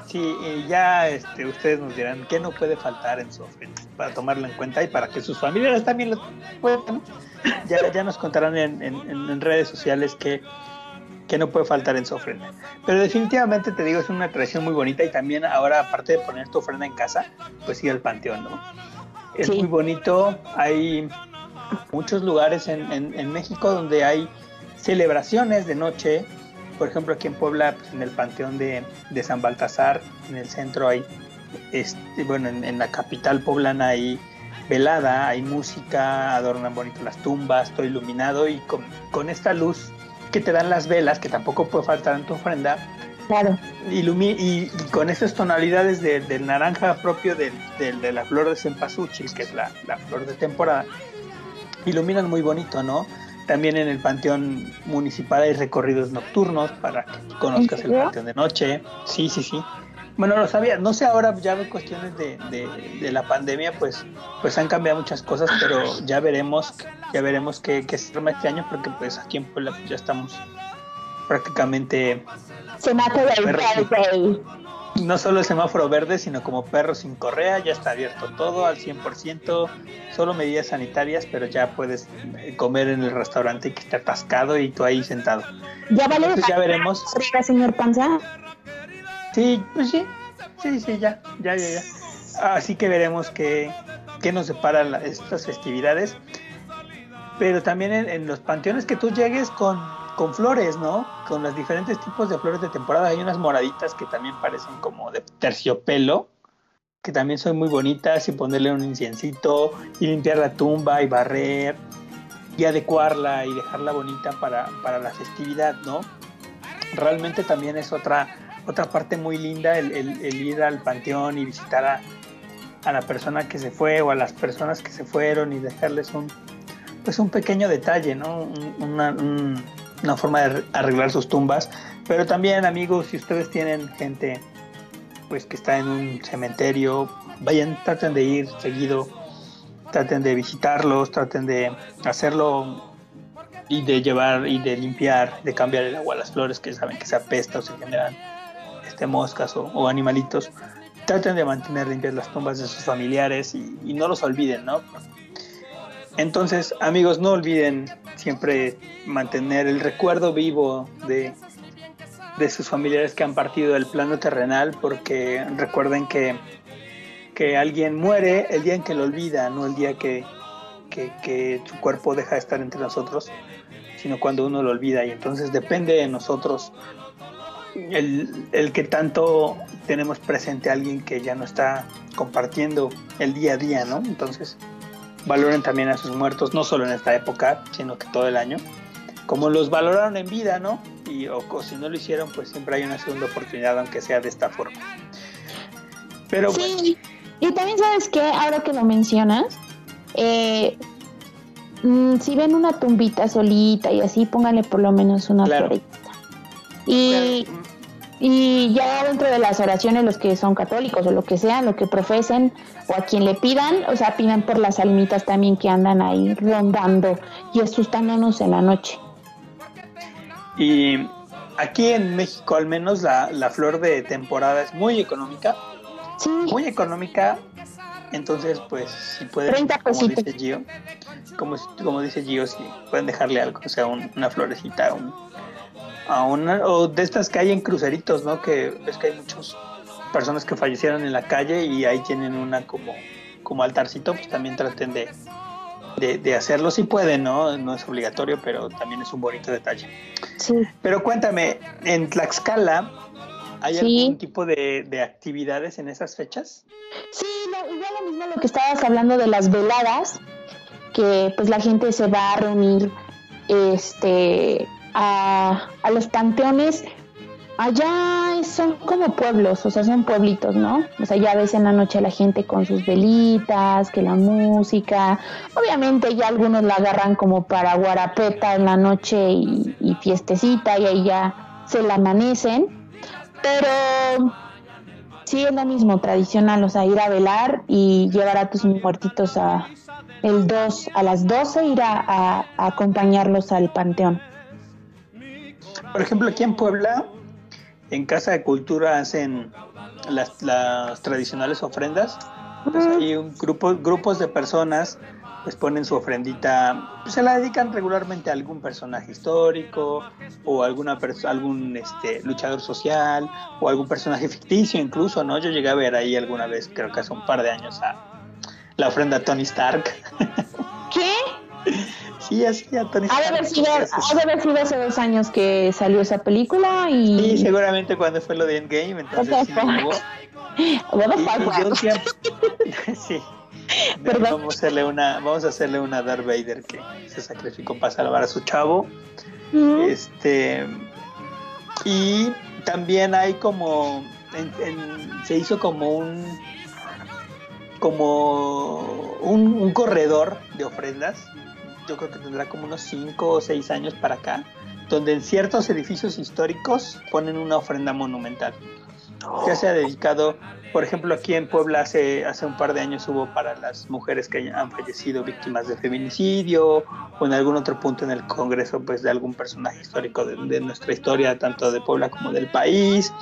sí, y ya este, ustedes nos dirán qué no puede faltar en su ofrenda para tomarlo en cuenta y para que sus familiares también lo puedan. Ya, ya nos contarán en, en- en- en redes sociales qué, qué no puede faltar en su ofrenda. Pero definitivamente te digo, es una tradición muy bonita y también ahora, aparte de poner tu ofrenda en casa, pues ir al panteón, ¿no? Es Sí. muy bonito, hay muchos lugares en, en- en México donde hay celebraciones de noche. Por ejemplo, aquí en Puebla, pues, en el Panteón de, de San Baltasar, en el centro hay, este, bueno, en, en la capital poblana hay velada, hay música, adornan bonito las tumbas, todo iluminado y con, con esta luz que te dan las velas, que tampoco puede faltar en tu ofrenda, Claro. ilumi- y, y con esas tonalidades de- del naranja propio del- del- de la flor de cempasúchil, que es la, la flor de temporada, iluminan muy bonito, ¿no? También en el panteón municipal hay recorridos nocturnos para que conozcas el panteón de noche. Sí, sí, sí. Bueno, lo sabía. No sé ahora, ya en cuestiones de, de- de la pandemia, pues, pues han cambiado muchas cosas, pero ya veremos, ya veremos qué, qué se arma este año, porque pues aquí en Puebla pues, ya estamos prácticamente Semáforo sí. verde. no solo el semáforo verde, sino como perro sin correa, ya está abierto todo al 100%, solo medidas sanitarias, pero ya puedes comer en el restaurante que está atascado y tú ahí sentado. Ya vale. Entonces ya veremos. Señor Panza. Sí, pues sí, sí, sí, ya, ya, ya, ya. Así que veremos qué, qué nos separan estas festividades. Pero también en, en los panteones que tú llegues con, con flores, ¿no? Con los diferentes tipos de flores de temporada. Hay unas moraditas que también parecen como de terciopelo, que también son muy bonitas, y ponerle un inciencito, y limpiar la tumba, y barrer, y adecuarla, y dejarla bonita para, para la festividad, ¿no? Realmente también es otra, otra parte muy linda el, ir al panteón y visitar a, la persona que se fue o a las personas que se fueron y dejarles un pues un pequeño detalle, ¿no? Un- Una, un- una forma de arreglar sus tumbas. Pero también, amigos, si ustedes tienen gente pues que está en un cementerio, vayan, traten de ir seguido, traten de visitarlos, traten de hacerlo y de llevar y de limpiar, de cambiar el agua las flores que saben que se apesta o se generan este, moscas o, o animalitos. Traten de mantener limpias las tumbas de sus familiares y, y no los olviden, ¿no? Entonces, amigos, no olviden siempre mantener el recuerdo vivo de, de sus familiares que han partido del plano terrenal, porque recuerden que, que alguien muere el día en que lo olvida, no el día que, que, que su cuerpo deja de estar entre nosotros, sino cuando uno lo olvida. Y entonces depende de nosotros el, el que tanto tenemos presente a alguien que ya no está compartiendo el día a día, ¿no? Entonces, valoren también a sus muertos, no solo en esta época, sino que todo el año, como los valoraron en vida, ¿no? Y o, o si no lo hicieron, pues siempre hay una segunda oportunidad, aunque sea de esta forma. Pero bueno, Sí. Y también sabes que ahora que lo mencionas, eh, mm, si ven una tumbita solita y así, pónganle por lo menos una Claro. florita. Y, claro, y ya dentro de las oraciones, los que son católicos o lo que sean, lo que profesen o a quien le pidan, o sea, pidan por las almitas también que andan ahí rondando y asustándonos en la noche. Y aquí en México al menos la, la flor de temporada es muy económica. Sí, Muy económica. Entonces, pues, si pueden, 30 como dice Gio, como, como dice Gio, si pueden dejarle algo, o sea, un- una florecita, un, a una, o de estas que hay en cruceritos, ¿no? Que es que hay muchas personas que fallecieron en la calle y ahí tienen una como, como altarcito, pues también traten de, de, de hacerlo si pueden, ¿no? No es obligatorio, pero también es un bonito detalle. sí. Pero cuéntame, en Tlaxcala, ¿hay Sí. algún tipo de, de actividades en esas fechas? Sí, lo, igual lo mismo lo que estabas hablando de las veladas, que pues la gente se va a reunir este a, a los panteones. Allá son como pueblos, o sea, son pueblitos, ¿no? O sea, ya ves en la noche la gente con sus velitas, que la música. Obviamente ya algunos la agarran como para guarapeta en la noche y, fiestecita y ahí ya se la amanecen. Pero Sí, es lo mismo, tradicional, o sea, ir a velar y llevar a tus muertitos a el 2, a las 12 ir a acompañarlos al panteón. Por ejemplo, aquí en Puebla, en Casa de Cultura hacen las, las tradicionales ofrendas. Entonces hay un grupo, grupos de personas pues ponen su ofrendita, pues, se la dedican regularmente a algún personaje histórico o alguna algún este, luchador social o algún personaje ficticio incluso, ¿no? Yo llegué a ver ahí alguna vez, creo que hace un par de años, a la ofrenda a Tony Stark. ¿Qué? Sí, así Ha de haber sido, hace- ha de haber sido hace dos años que salió esa película y... Sí, seguramente cuando fue lo de Endgame, entonces sí hubo. The Y- sí. Perdón. Vamos a hacerle una, vamos a hacerle una Darth Vader que se sacrificó para salvar a su chavo. Este y también hay como en- en- se hizo como un como un, un corredor de ofrendas. Yo creo que tendrá como unos 5 o 6 años para acá, donde en ciertos edificios históricos ponen una ofrenda monumental. Ya se ha dedicado, por ejemplo, aquí en Puebla hace, hace un par de años hubo para las mujeres que han fallecido víctimas de feminicidio o en algún otro punto en el Congreso pues de algún personaje histórico de, nuestra historia, tanto de Puebla como del país.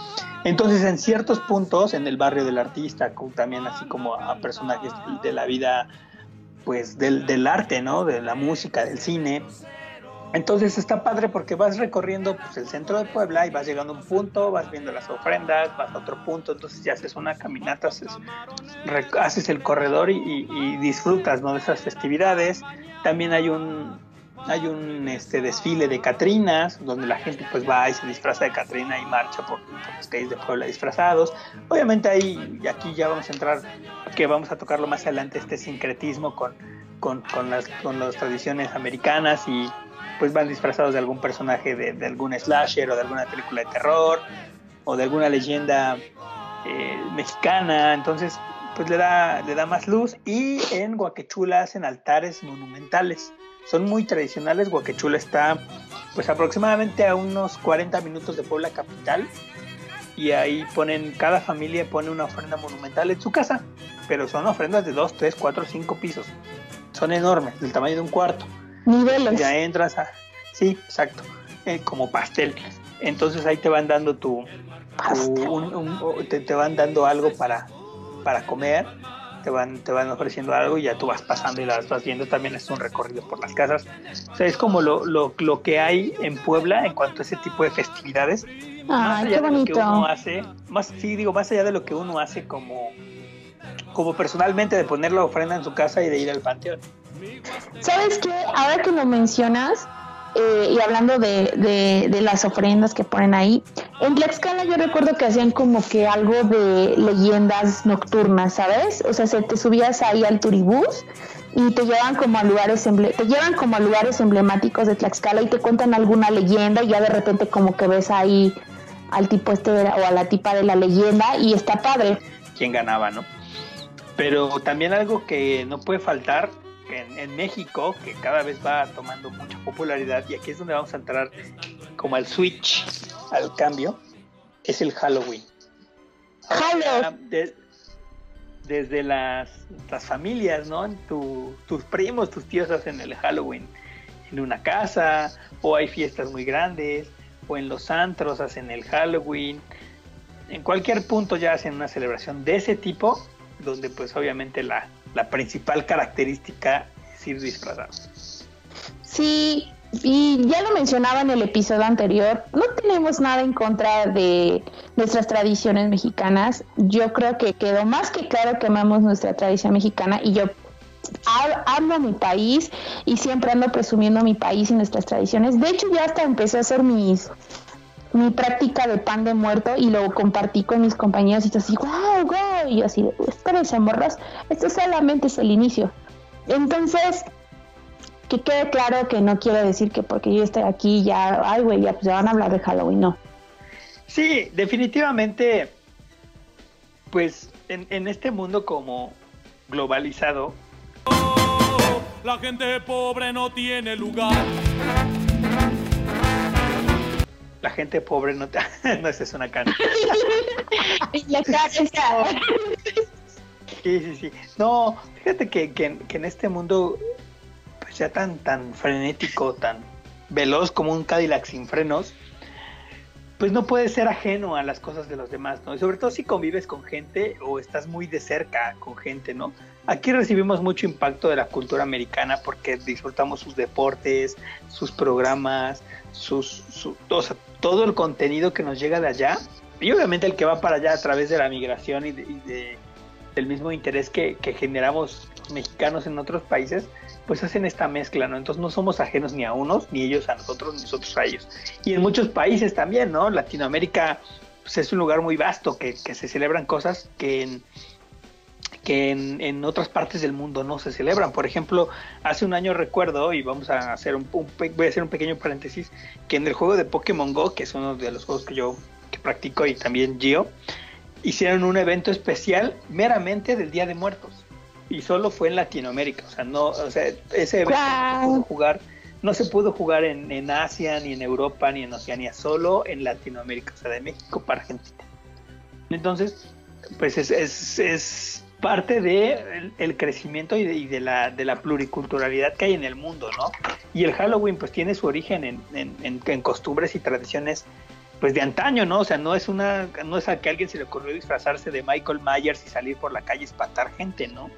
Entonces en ciertos puntos, en el barrio del artista, también así como a personajes de la vida pues del, del arte, ¿no? De la música, del cine, entonces está padre porque vas recorriendo pues, el centro de Puebla y vas llegando a un punto, vas viendo las ofrendas, vas a otro punto, entonces ya haces una caminata, haces, haces el corredor y, y- y disfrutas ¿no? de esas festividades. También hay un hay un este desfile de Catrinas, donde la gente pues va y se disfraza de Catrina y marcha por, las calles de Puebla disfrazados. Obviamente ahí, aquí ya vamos a entrar, que vamos a tocarlo más adelante, este sincretismo con, con, con las, con las tradiciones americanas y pues van disfrazados de algún personaje de, de algún slasher o de alguna película de terror o de alguna leyenda eh, mexicana, entonces pues le da, le da más luz y en Guaquechula hacen altares monumentales, son muy tradicionales, Guaquechula está pues aproximadamente a unos 40 minutos de Puebla capital. Y ahí ponen, cada familia pone una ofrenda monumental en su casa, pero son ofrendas de 2, 3, 4, 5 pisos, son enormes, del tamaño de un cuarto. Niveles. ya entras a sí exacto eh, como pastel. Entonces ahí te van dando tu, tu- un- un- o te, te van dando algo para para comer te van te van ofreciendo algo y ya tú vas pasando y las vas viendo también es un recorrido por las casas o sea es como lo, lo, lo que hay en Puebla en cuanto a ese tipo de festividades más Ay, allá qué de lo que bonito. uno hace más sí digo más allá de lo que uno hace como como personalmente de poner la ofrenda en su casa y de ir al panteón ¿Sabes qué? Ahora que lo mencionas, eh, y hablando de, de- las ofrendas que ponen ahí, en Tlaxcala yo recuerdo que hacían como que algo de leyendas nocturnas, ¿sabes? O sea, se te subías ahí al turibús y te llevan como a lugares te llevan como a lugares emblemáticos de Tlaxcala y te cuentan alguna leyenda y ya de repente como que ves ahí al tipo este o a la tipa de la leyenda y está padre. quién ganaba, ¿no? Pero también algo que no puede faltar en, México, que cada vez va tomando mucha popularidad, y aquí es donde vamos a entrar como al switch, al cambio, es el Halloween. Halloween. De- desde las, las familias, ¿no? Tu- tus primos, tus tíos hacen el Halloween en una casa, o hay fiestas muy grandes, o en los antros hacen el Halloween, en cualquier punto ya hacen una celebración de ese tipo, donde pues obviamente la, la principal característica ir. Sí, y ya lo mencionaba en el episodio anterior, no tenemos nada en contra de nuestras tradiciones mexicanas. Yo creo que quedó más que claro que amamos nuestra tradición mexicana y yo amo mi país y siempre ando presumiendo mi país y nuestras tradiciones. De hecho, ya hasta empecé a hacer mis mi práctica de pan de muerto y lo compartí con mis compañeros y así, wow, wow, y yo así, espérense, morros, esto solamente es el inicio. Entonces, que quede claro que no quiero decir que porque yo estoy aquí ya, ay, güey, ya, pues ya van a hablar de Halloween, no. Sí, definitivamente, pues en, en este mundo como globalizado, La gente pobre no tiene lugar. la gente pobre no te... no, esa es una canción. La Sí, sí, sí. No, fíjate que, que, que en este mundo, pues ya tan, tan frenético, tan veloz como un Cadillac sin frenos, pues no puedes ser ajeno a las cosas de los demás, ¿no? Y sobre todo si convives con gente o estás muy de cerca con gente, ¿no? Aquí recibimos mucho impacto de la cultura americana porque disfrutamos sus deportes, sus programas, sus, su- o sea, todo el contenido que nos llega de allá. Y obviamente el que va para allá a través de la migración y de- y de del mismo interés que, que generamos mexicanos en otros países, pues hacen esta mezcla, ¿no? Entonces no somos ajenos ni a unos, ni ellos a nosotros, ni nosotros a ellos. Y en muchos países también, ¿no? Latinoamérica pues, es un lugar muy vasto, que, se celebran cosas que en, que en, otras partes del mundo no se celebran. Por ejemplo, hace un año recuerdo, y vamos a hacer un, un voy a hacer un pequeño paréntesis, que en el juego de Pokémon Go, que es uno de los juegos que yo que practico y también Gio, hicieron un evento especial meramente del Día de Muertos. Y solo fue en Latinoamérica. O sea, no, o sea, ese evento no se pudo jugar, no se pudo jugar en, en Asia, ni en Europa, ni en Oceanía, solo en Latinoamérica, o sea, de México para Argentina. Entonces, pues es, es, es parte de el, el crecimiento y, de, y de la, de la pluriculturalidad que hay en el mundo, ¿no? Y el Halloween pues tiene su origen en, en, en- en costumbres y tradiciones pues de antaño, ¿no? O sea, no es una, no es a que a alguien se le ocurrió disfrazarse de Michael Myers y salir por la calle a espantar gente, ¿no?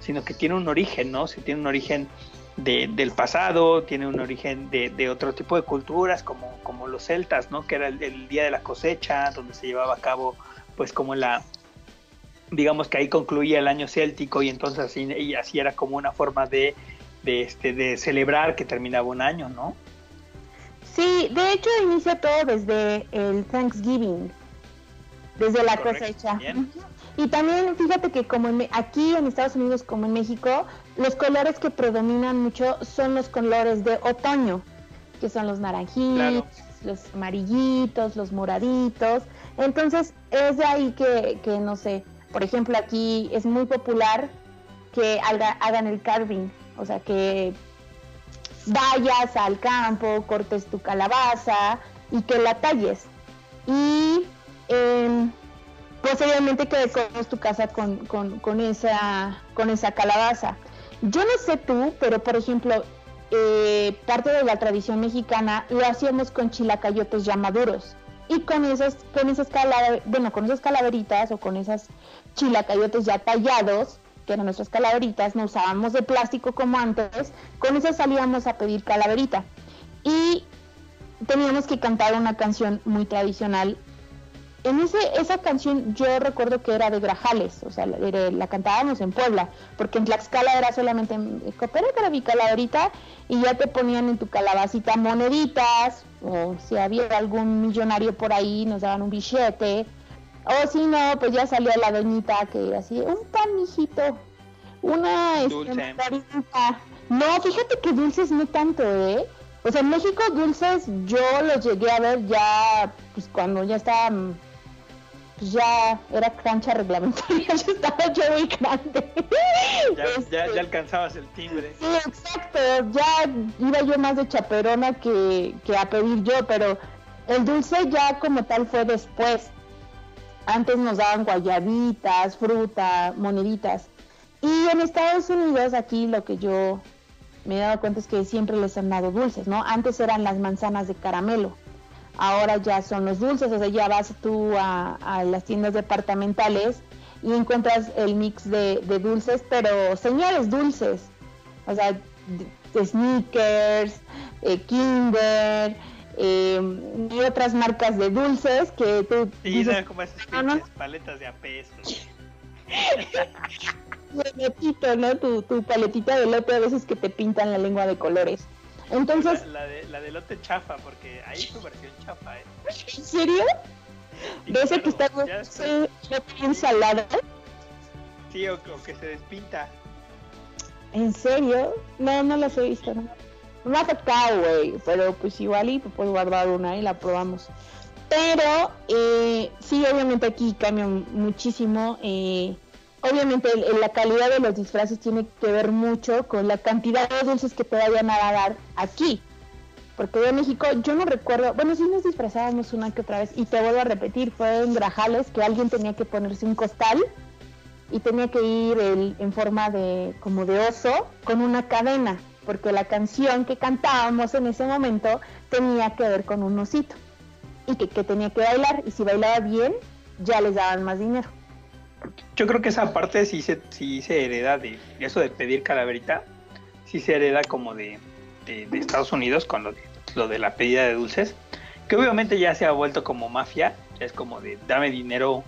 Sino que tiene un origen, ¿no? Se tiene un origen de- del pasado, tiene un origen de, de otro tipo de culturas, como, como los celtas, ¿no? Que era el, día de la cosecha, donde se llevaba a cabo, pues como la, digamos que ahí concluía el año céltico y entonces así, así era como una forma de, de, este, de celebrar que terminaba un año, ¿no? Sí, de hecho inicia todo desde el Thanksgiving, desde la Correcto, cosecha. bien. Y también fíjate que como en aquí en Estados Unidos como en México, los colores que predominan mucho son los colores de otoño, que son los naranjitos, Claro. los amarillitos, los moraditos. Entonces es de ahí que, que, no sé, por ejemplo aquí es muy popular que haga- hagan el carving, o sea que vayas al campo, cortes tu calabaza y que la talles. Y eh, posteriormente que decoras tu casa con, con, con esa, con esa calabaza. Yo no sé tú, pero por ejemplo, eh, parte de la tradición mexicana lo hacíamos con chilacayotes ya maduros. Y con esas, con esas bueno, con esas calaveritas o con esas chilacayotes ya tallados, eran nuestras calaveritas, no usábamos de plástico como antes, con esas salíamos a pedir calaverita. Y teníamos que cantar una canción muy tradicional. En ese, esa canción yo recuerdo que era de Grajales, o sea, la, cantábamos en Puebla, porque en Tlaxcala era solamente coopera para mi calaverita y ya te ponían en tu calabacita moneditas, o si había algún millonario por ahí nos daban un billete, o si no, pues ya salía la doñita que así, un pan, mijito, una este, Dulce. mandarina". No, fíjate que dulces no tanto, ¿eh? O sea, en México dulces yo los llegué a ver ya, pues cuando ya estaba, mm, pues ya era cancha reglamentaria, ya estaba yo muy grande. Ya, ya, Este, ya alcanzabas el timbre. Sí, exacto. Ya iba yo más de chaperona que, que a pedir yo, pero el dulce ya como tal fue después. Antes nos daban guayabitas, fruta, moneditas. Y en Estados Unidos, aquí lo que yo me he dado cuenta es que siempre les han dado dulces, ¿no? Antes eran las manzanas de caramelo. ahora ya son los dulces, o sea, ya vas tú a, las tiendas departamentales y encuentras el mix de, dulces, pero señores dulces, o sea, de- Snickers, eh, Kinder eh, y otras marcas de dulces que tú Sí, dices, como esas "Ah, no, pinches paletas de a pesos. Paletito, ¿no? Tu, tu paletita de lote a veces que te pintan la lengua de colores. Entonces, La, la de, la de lote chafa, porque ahí su versión chafa, ¿eh? ¿en serio? Sí, ¿De ese que está lote bien salado? Sí, o, o que se despinta. ¿En serio? No, no las he visto, no. No ha tocado, güey, pero pues igual y pues guardar una y la probamos. Pero eh, sí, obviamente aquí cambia muchísimo. eh, obviamente la calidad de los disfraces tiene que ver mucho con la cantidad de dulces que te vayan a dar aquí. Porque de México yo no recuerdo, bueno, sí nos disfrazábamos una que otra vez y te vuelvo a repetir, fue en Grajales que alguien tenía que ponerse un costal y tenía que ir el- en forma de como de oso con una cadena, porque la canción que cantábamos en ese momento tenía que ver con un osito y que, tenía que bailar y si bailaba bien ya les daban más dinero. Yo creo que esa parte sí se, sí se hereda de eso de pedir calaverita, sí se hereda como de, de- de Estados Unidos con lo de, lo de la pedida de dulces, que obviamente ya se ha vuelto como mafia, es como de dame dinero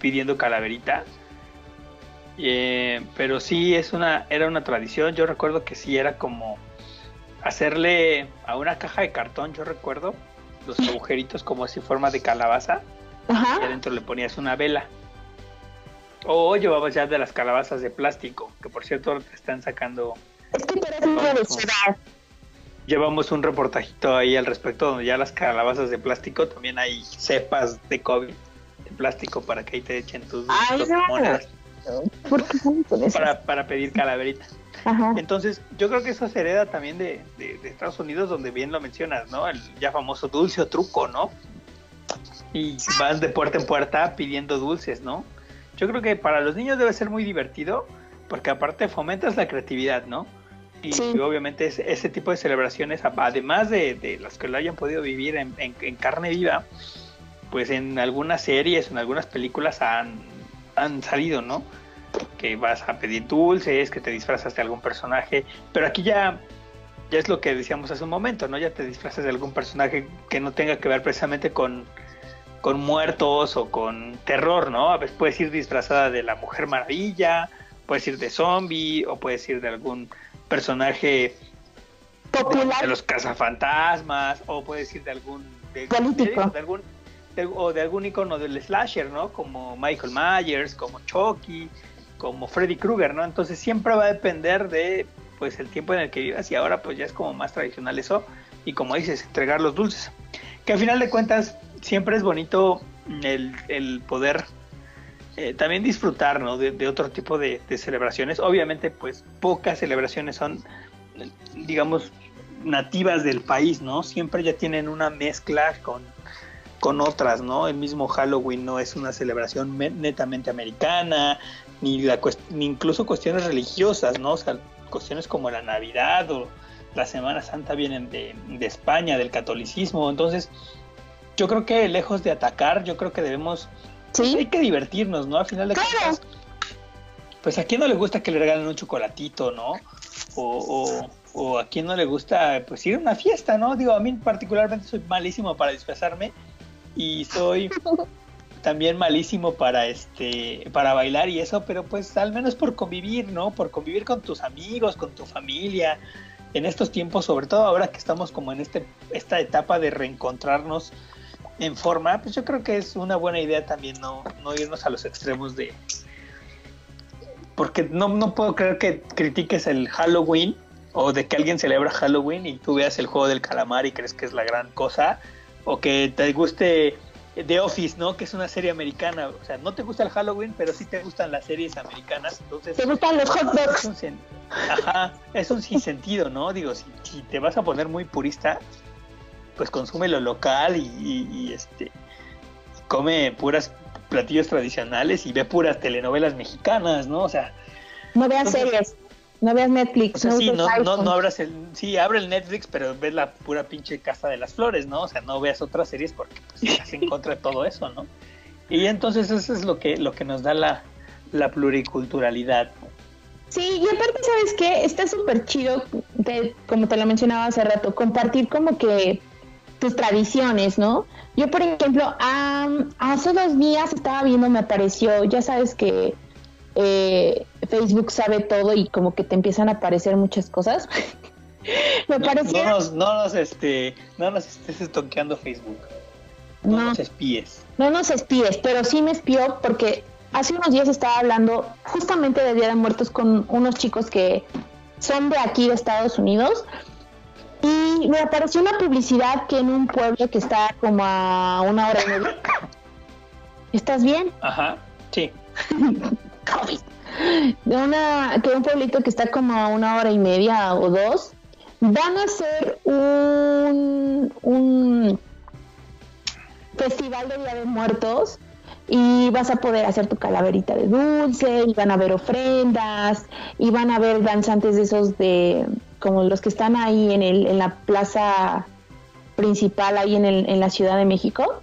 pidiendo calaverita. Eh, pero sí es una, era una tradición, yo recuerdo que sí era como hacerle a una caja de cartón, yo recuerdo, los agujeritos como si forma de calabaza y adentro le ponías una vela. O llevabas ya de las calabazas de plástico, que por cierto te están sacando. Es que niño de ciudad. Llevamos un reportajito ahí al respecto, donde ya las calabazas de plástico también hay cepas de COVID de plástico para que ahí te echen tus, Ay, tus no. monedas ¿Por qué con eso? para, para pedir calaverita. Ajá. Entonces, yo creo que eso se hereda también de, de- de Estados Unidos, donde bien lo mencionas, ¿no? El ya famoso dulce o truco, ¿no? Y vas de puerta en puerta pidiendo dulces, ¿no? Yo creo que para los niños debe ser muy divertido, porque aparte fomentas la creatividad, ¿no? Y, Sí. y obviamente es- ese tipo de celebraciones, además de, de las que lo hayan podido vivir en, en- en carne viva, pues en algunas series, en algunas películas han, han salido, ¿no? que vas a pedir dulces, que te disfrazas de algún personaje, pero aquí ya, ya es lo que decíamos hace un momento, ¿no? Ya te disfrazas de algún personaje que no tenga que ver precisamente con, con muertos o con terror, ¿no? A veces puedes ir disfrazada de la Mujer Maravilla, puedes ir de zombie o puedes ir de algún personaje Popular. de los cazafantasmas o puedes ir de algún de, Político. de algún o de algún icono del slasher, ¿no? Como Michael Myers, como Chucky, como Freddy Krueger, ¿no? Entonces siempre va a depender de pues el tiempo en el que vivas y ahora pues ya es como más tradicional eso y como dices, entregar los dulces. Que al final de cuentas siempre es bonito el, poder eh, también disfrutar, ¿no? De, de otro tipo de, de celebraciones. Obviamente pues pocas celebraciones son, digamos, nativas del país, ¿no? Siempre ya tienen una mezcla con, con otras, ¿no? El mismo Halloween no es una celebración me- netamente americana, ni, la cuest- ni incluso cuestiones religiosas, ¿no? O sea, cuestiones como la Navidad o la Semana Santa vienen de, de España, del catolicismo. Entonces, yo creo que lejos de atacar, yo creo que debemos, hay Sí. que divertirnos, ¿no? Al final de Claro. cuentas, pues a quién no le gusta que le regalen un chocolatito, ¿no? O, o, o a quién no le gusta, pues ir a una fiesta, ¿no? Digo, a mí particularmente soy malísimo para disfrazarme y soy también malísimo para este para bailar y eso, pero pues al menos por convivir, ¿no? Por convivir con tus amigos, con tu familia. En estos tiempos, sobre todo ahora que estamos como en este esta etapa de reencontrarnos en forma, pues yo creo que es una buena idea también no, no irnos a los extremos de porque no, no puedo creer que critiques el Halloween o de que alguien celebra Halloween y tú veas el juego del calamar y crees que es la gran cosa o que te guste The Office, ¿no? Que es una serie americana. O sea, no te gusta el Halloween, pero sí te gustan las series americanas. Entonces, ¿Te gustan los hot es dogs? un, sen- Ajá, es un sinsentido, ¿no? Digo, si, si te vas a poner muy purista, pues consume lo local y, y- y, este come puras platillos tradicionales y ve puras telenovelas mexicanas, ¿no? O sea, No vean Entonces, series. No veas Netflix. O sea, no sí, no, no, no abras el, sí, abre el Netflix, pero ves la pura pinche Casa de las Flores, ¿no? O sea, no veas otras series porque pues, estás en contra de todo eso, ¿no? Y entonces eso es lo que, lo que nos da la, la pluriculturalidad. Sí, y aparte, ¿sabes qué? Está súper chido, te- como te lo mencionaba hace rato, compartir como que tus tradiciones, ¿no? Yo, por ejemplo, am, hace dos días estaba viendo, me apareció, ya sabes que eh, Facebook sabe todo y como que te empiezan a aparecer muchas cosas. me No, pareció... no nos, no nos, este, no nos estés estoqueando Facebook. No, No. nos espíes. No nos espíes, pero sí me espió porque hace unos días estaba hablando justamente del Día de Muertos con unos chicos que son de aquí de Estados Unidos y me apareció una publicidad que en un pueblo que está como a una hora y media. ¿Estás bien? Ajá, sí. COVID. De una, que un pueblito que está como a una hora y media o dos, van a hacer un, un festival de Día de Muertos y vas a poder hacer tu calaverita de dulce y van a haber ofrendas y van a haber danzantes de esos de como los que están ahí en, el, en la plaza principal ahí en, el, en la Ciudad de México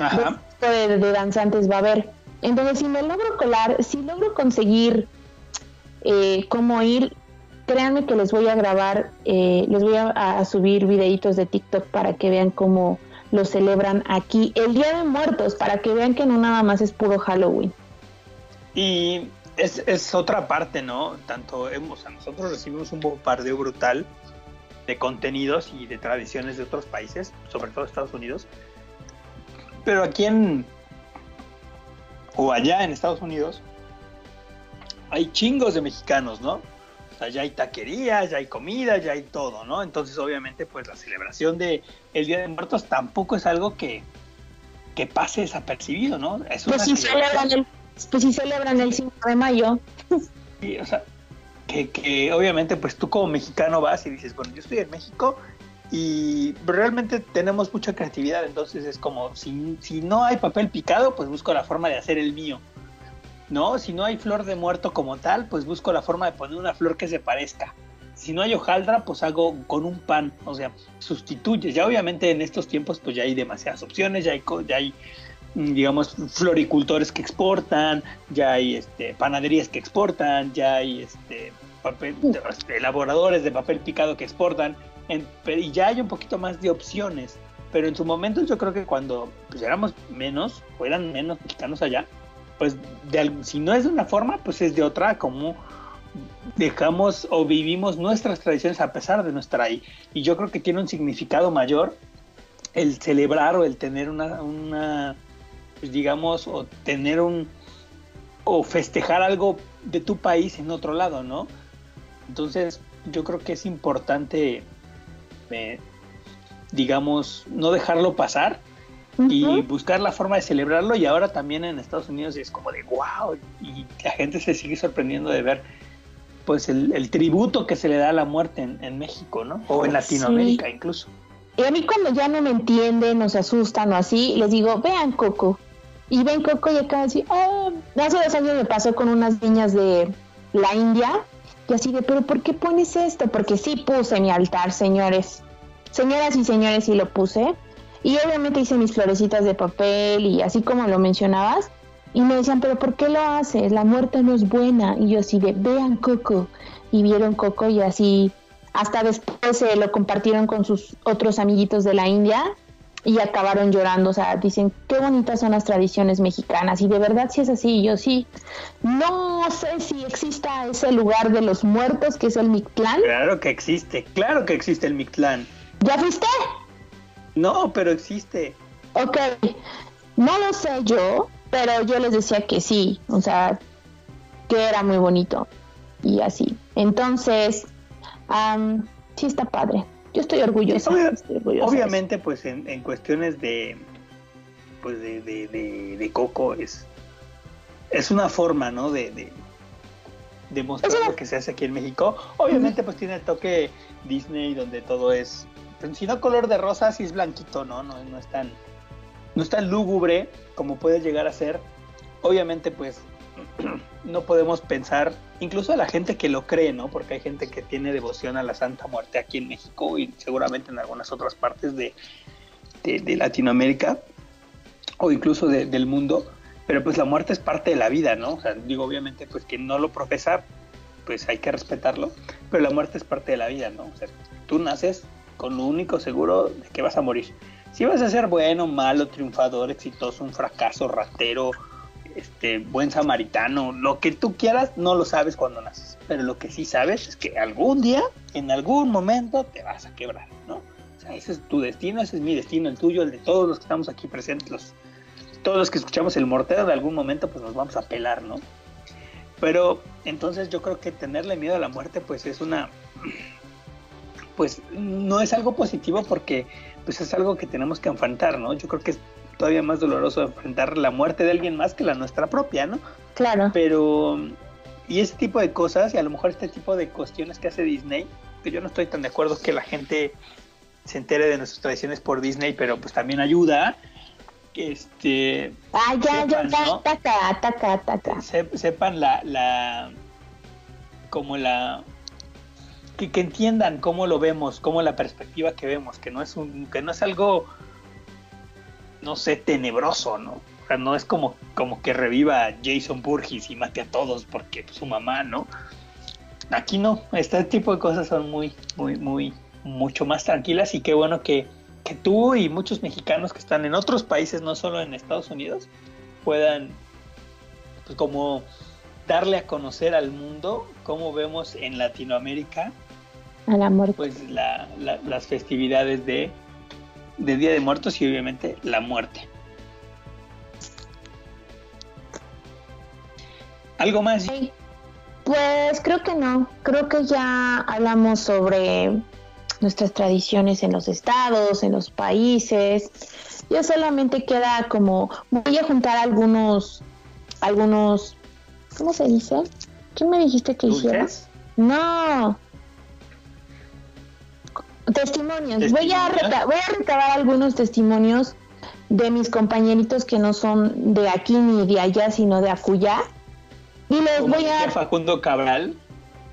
Ajá. de, de- de danzantes va a haber. Entonces, si me logro colar, si logro conseguir eh, cómo ir, créanme que les voy a grabar, eh, les voy a, subir videitos de TikTok para que vean cómo lo celebran aquí el Día de Muertos, para que vean que no nada más es puro Halloween. Y es, es otra parte, ¿no? Tanto hemos, nosotros recibimos un bombardeo brutal de contenidos y de tradiciones de otros países, sobre todo Estados Unidos. Pero aquí en o allá en Estados Unidos hay chingos de mexicanos, ¿no? O sea, ya hay taquerías, ya hay comida, ya hay todo, ¿no? Entonces, obviamente, pues la celebración de el Día de Muertos tampoco es algo que, que pase desapercibido, ¿no? Es Pues si celebración. celebran el, pues si celebran el 5 de mayo. Sí, o sea, que, que obviamente pues tú como mexicano vas y dices, bueno, yo estoy en México y realmente tenemos mucha creatividad, entonces es como, si, si no hay papel picado, pues busco la forma de hacer el mío. ¿No? Si no hay flor de muerto como tal, pues busco la forma de poner una flor que se parezca. Si no hay hojaldra, pues hago con un pan, o sea, sustituyes. Ya obviamente en estos tiempos pues ya hay demasiadas opciones, ya hay, ya hay mm, digamos, floricultores que exportan, ya hay este, panaderías que exportan, ya hay este, papel, elaboradores de papel picado que exportan, y ya hay un poquito más de opciones. Pero en su momento yo creo que cuando pues, éramos menos, o eran menos mexicanos allá, pues si no es de una forma, pues es de otra, como dejamos o vivimos nuestras tradiciones a pesar de no estar ahí. Y yo creo que tiene un significado mayor el celebrar o el tener una, una pues, digamos, o tener un, o festejar algo de tu país en otro lado, ¿no? Entonces, yo creo que es importante, eh, digamos, no dejarlo pasar y buscar la forma de celebrarlo. Y ahora también en Estados Unidos es como de wow, y la gente se sigue sorprendiendo de ver, pues, el, el tributo que se le da a la muerte en, en México, ¿no? O en Latinoamérica incluso. Y a mí cuando ya no me entienden o se asustan o así, les digo, vean Coco. Y ven Coco y acá así, ah, hace dos años me pasó con unas niñas de la India. Y así de, pero ¿por qué pones esto? Porque sí puse mi altar, señores. Señoras y señores, sí lo puse. Y obviamente hice mis florecitas de papel y así como lo mencionabas. Y me decían, pero ¿por qué lo haces? La muerte no es buena. Y yo así de, vean Coco. Y vieron Coco y así hasta después se lo compartieron con sus otros amiguitos de la India y acabaron llorando. O sea, dicen, qué bonitas son las tradiciones mexicanas. Y de verdad, si es así, yo sí. No sé si exista ese lugar de los muertos que es el Mictlán. Claro que existe, claro que existe el Mictlán. ¿Ya fuiste? No, pero existe. Ok, no lo sé yo, pero yo les decía que sí, o sea, que era muy bonito y así. Entonces, am, sí está padre. Yo estoy orgullosa. Sí, obvia- estoy orgullosa de Obviamente, pues en, en cuestiones de, pues de, de, de- de Coco es, es una forma, ¿no? De, mostrar una- lo que se hace aquí en México. Obviamente, pues tiene el toque Disney donde todo es, pues, si no color de rosa, sí es blanquito, ¿no? No, no es tan, no es tan lúgubre como puede llegar a ser. Obviamente, pues no podemos pensar, incluso a la gente que lo cree, ¿no? Porque hay gente que tiene devoción a la Santa Muerte aquí en México y seguramente en algunas otras partes de, de, Latinoamérica o incluso de- del mundo, pero pues la muerte es parte de la vida, ¿no? O sea, digo, obviamente, pues quien no lo profesa, pues hay que respetarlo, pero la muerte es parte de la vida, ¿no? O sea, tú naces con lo único seguro de que vas a morir. Si vas a ser bueno, malo, triunfador, exitoso, un fracaso, ratero, este, buen samaritano, lo que tú quieras, no lo sabes cuando naces. Pero lo que sí sabes es que algún día, en algún momento, te vas a quebrar, ¿no? O sea, ese es tu destino, ese es mi destino, el tuyo, el de todos los que estamos aquí presentes, los, todos los que escuchamos el mortero, de algún momento, pues nos vamos a pelar, ¿no? Pero entonces yo creo que tenerle miedo a la muerte, pues es una, pues no es algo positivo porque pues es algo que tenemos que enfrentar, ¿no? Yo creo que todavía más doloroso enfrentar la muerte de alguien más que la nuestra propia, ¿no? Claro. Pero, y ese tipo de cosas, y a lo mejor este tipo de cuestiones que hace Disney, que yo no estoy tan de acuerdo que la gente se entere de nuestras tradiciones por Disney, pero pues también ayuda, este, Ah, ya, ya, sepan, ya, ¿no? taca, taca, taca. se- sepan la, la, como la, que, que entiendan cómo lo vemos, cómo la perspectiva que vemos, que no es un, que no es algo, no sé, tenebroso, ¿no? O sea, no es como, como que reviva a Jason Burgess y mate a todos porque su mamá, ¿no? Aquí no, este tipo de cosas son muy, muy, muy, mucho más tranquilas y qué bueno que, que tú y muchos mexicanos que están en otros países, no solo en Estados Unidos, puedan pues como darle a conocer al mundo cómo vemos en Latinoamérica A la muerte. pues la- la- las festividades de, de Día de Muertos y obviamente la muerte. ¿Algo más? Pues creo que no. Creo que ya hablamos sobre nuestras tradiciones en los estados, en los países. Ya solamente queda como voy a juntar algunos, algunos, ¿cómo se dice? ¿Qué me dijiste que hiciera? ¿Dulces? No. Testimonios. Voy a, voy a recabar algunos testimonios de mis compañeritos que no son de aquí ni de allá, sino de acullá. Y les Como voy a... Facundo Cabral,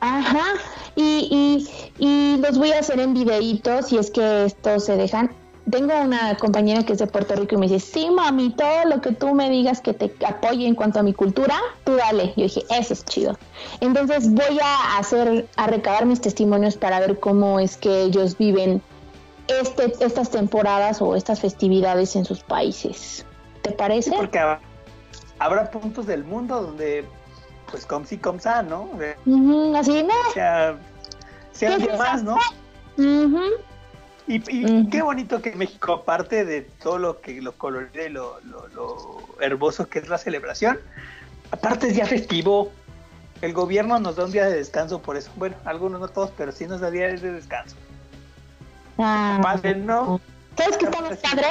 Ajá. Y, y, y los voy a hacer en videitos si es que estos se dejan. Tengo una compañera que es de Puerto Rico y me dice, sí, mami, todo lo que tú me digas que te apoye en cuanto a mi cultura, tú dale. Yo dije, eso es chido. Entonces voy a hacer, a recabar mis testimonios para ver cómo es que ellos viven este, estas temporadas o estas festividades en sus países. ¿Te parece? porque hab- habrá puntos del mundo donde, pues, com si, com sa, ¿no? De- así, no. sea, sea ¿Qué alguien es más, ¿no? Ujú. Y, y qué bonito que México, aparte de todo lo que lo colorido y lo, lo- lo hermoso que es la celebración, aparte es día festivo. El gobierno nos da un día de descanso por eso. Bueno, algunos no todos, pero sí nos da días de descanso. Ah. Padre, ¿no? ¿Sabes qué está más padre?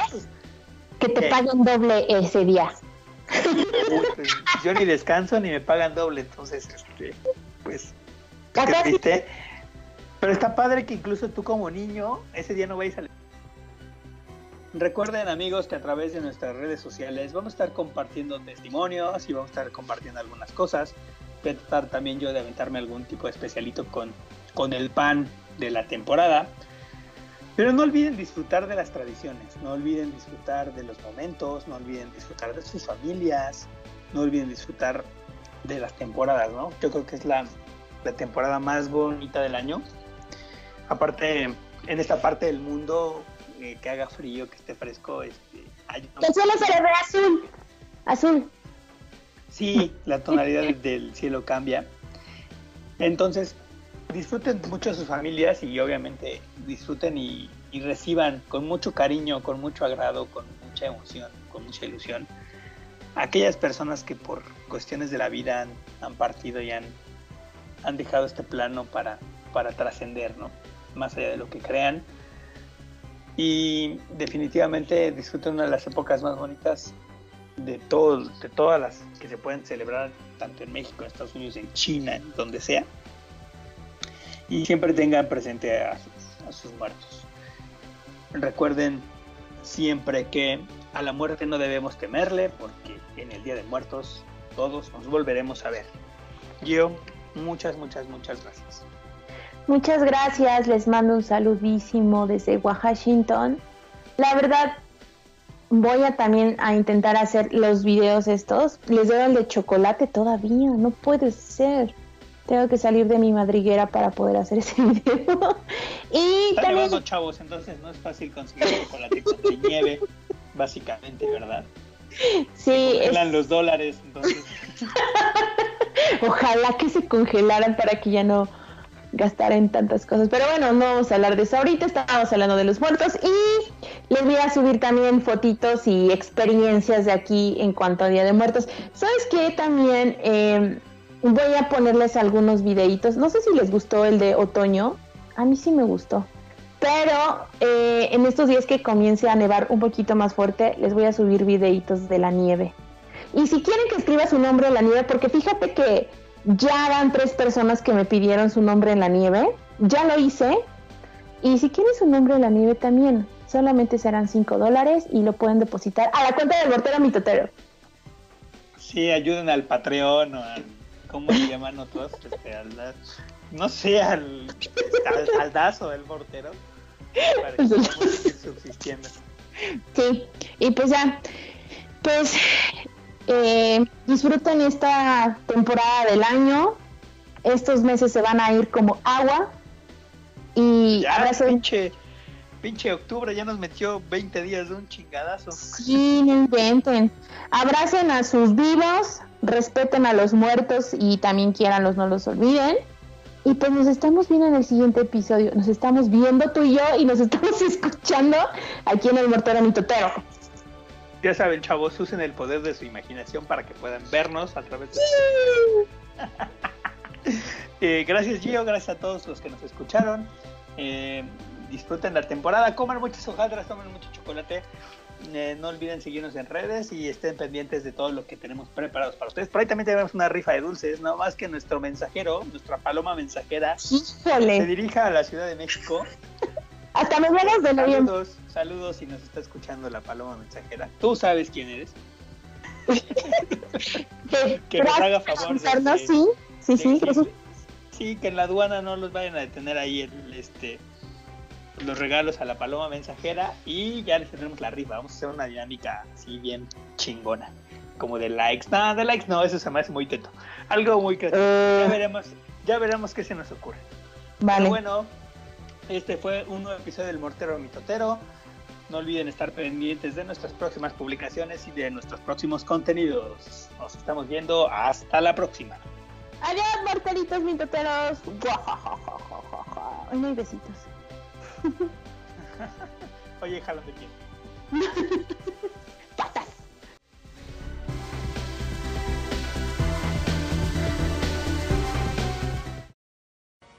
Que te ¿Qué? paguen doble ese día. Uy, pues, yo ni descanso ni me pagan doble, entonces, este, pues, qué sí. Pero está padre que incluso tú como niño, ese día no vayas a... Recuerden amigos que a través de nuestras redes sociales vamos a estar compartiendo testimonios y vamos a estar compartiendo algunas cosas. Voy a tratar también yo de aventarme algún tipo de especialito con, con el pan de la temporada. Pero no olviden disfrutar de las tradiciones, no olviden disfrutar de los momentos, no olviden disfrutar de sus familias, no olviden disfrutar de las temporadas, ¿no? Yo creo que es la, la temporada más bonita del año. Aparte, en esta parte del mundo, eh, que haga frío, que esté fresco, este, hay una- suele de azul. Azul. Sí, la tonalidad del- cielo cambia. Entonces, disfruten mucho de sus familias y obviamente disfruten y, y reciban con mucho cariño, con mucho agrado, con mucha emoción, con mucha ilusión a aquellas personas que por cuestiones de la vida han, han partido y han, han dejado este plano para, para trascender, ¿no? Más allá de lo que crean. Y definitivamente disfruten una de las épocas más bonitas de, todo, de todas las que se pueden celebrar, tanto en México, en Estados Unidos, en China, en donde sea. Y siempre tengan presente a sus, a sus muertos. Recuerden siempre que a la muerte no debemos temerle, porque en el Día de Muertos todos nos volveremos a ver. Gio, muchas, muchas, muchas gracias. Muchas gracias, les mando un saludísimo desde Washington. La verdad, voy a también a intentar hacer los videos estos. Les debo el de chocolate todavía, no puede ser. Tengo que salir de mi madriguera para poder hacer ese video. y Está también... nevando, chavos, entonces no es fácil conseguir chocolate con nieve, básicamente, ¿verdad? Sí, es- Congelan los dólares, entonces. Ojalá que se congelaran para que ya no gastaran tantas cosas. Pero bueno, no vamos a hablar de eso ahorita, estábamos hablando de los muertos y les voy a subir también fotitos y experiencias de aquí en cuanto a Día de Muertos. ¿Sabes qué? También eh, voy a ponerles algunos videitos. No sé si les gustó el de otoño. A mí sí me gustó. Pero eh, en estos días que comience a nevar un poquito más fuerte, les voy a subir videitos de la nieve. Y si quieren que escriba su nombre en la nieve, porque fíjate que ya van tres personas que me pidieron su nombre en la nieve, ya lo hice. Y si quieren su nombre en la nieve también, solamente serán 5 dólares y lo pueden depositar a la cuenta del mortero mitotero. Sí, ayuden al Patreon o al. ¿Cómo se llaman otros? Este, al, no sé, al. al aldazo del mortero. Para que subsistiendo. Sí, y pues ya, pues eh, disfruten esta temporada del año. Estos meses se van a ir como agua. Y Ya, abrazo. pinche. Pinche octubre ya nos metió 20 días de un chingadazo. Sí, no inventen. Abracen a sus vivos, respeten a los muertos y también quieranlos, no los olviden. Y pues nos estamos viendo en el siguiente episodio. Nos estamos viendo tú y yo y nos estamos escuchando aquí en el Mortero Mitotero. Ya saben, chavos, usen el poder de su imaginación para que puedan vernos a través de. Eh, gracias, Gio. Gracias a todos los que nos escucharon. Eh, disfruten la temporada. Coman muchas hojaldras, tomen mucho chocolate. Eh, no olviden seguirnos en redes y estén pendientes de todo lo que tenemos preparados para ustedes. Por ahí también tenemos una rifa de dulces, no más que nuestro mensajero, nuestra paloma mensajera, se dirija a la Ciudad de México. Hasta mediados de noviembre. Saludos, saludos si nos está escuchando la paloma mensajera. Tú sabes quién eres. Que, nos haga favor de- de- sí, sí, sí, Sí, gracias. sí, que en la aduana no los vayan a detener ahí el, este los regalos a la paloma mensajera y ya les tendremos la rifa. Vamos a hacer una dinámica así bien chingona. Como de likes. No, de likes no, eso se me hace muy teto. Algo muy creativo. Eh. Ya veremos, ya veremos qué se nos ocurre. Vale. Pero bueno, este fue un nuevo episodio del Mortero Mitotero. No olviden estar pendientes de nuestras próximas publicaciones y de nuestros próximos contenidos. Nos estamos viendo. Hasta la próxima. Adiós, mortalitos mitoteros. Ay, no hay besitos. Oye, jálame bien.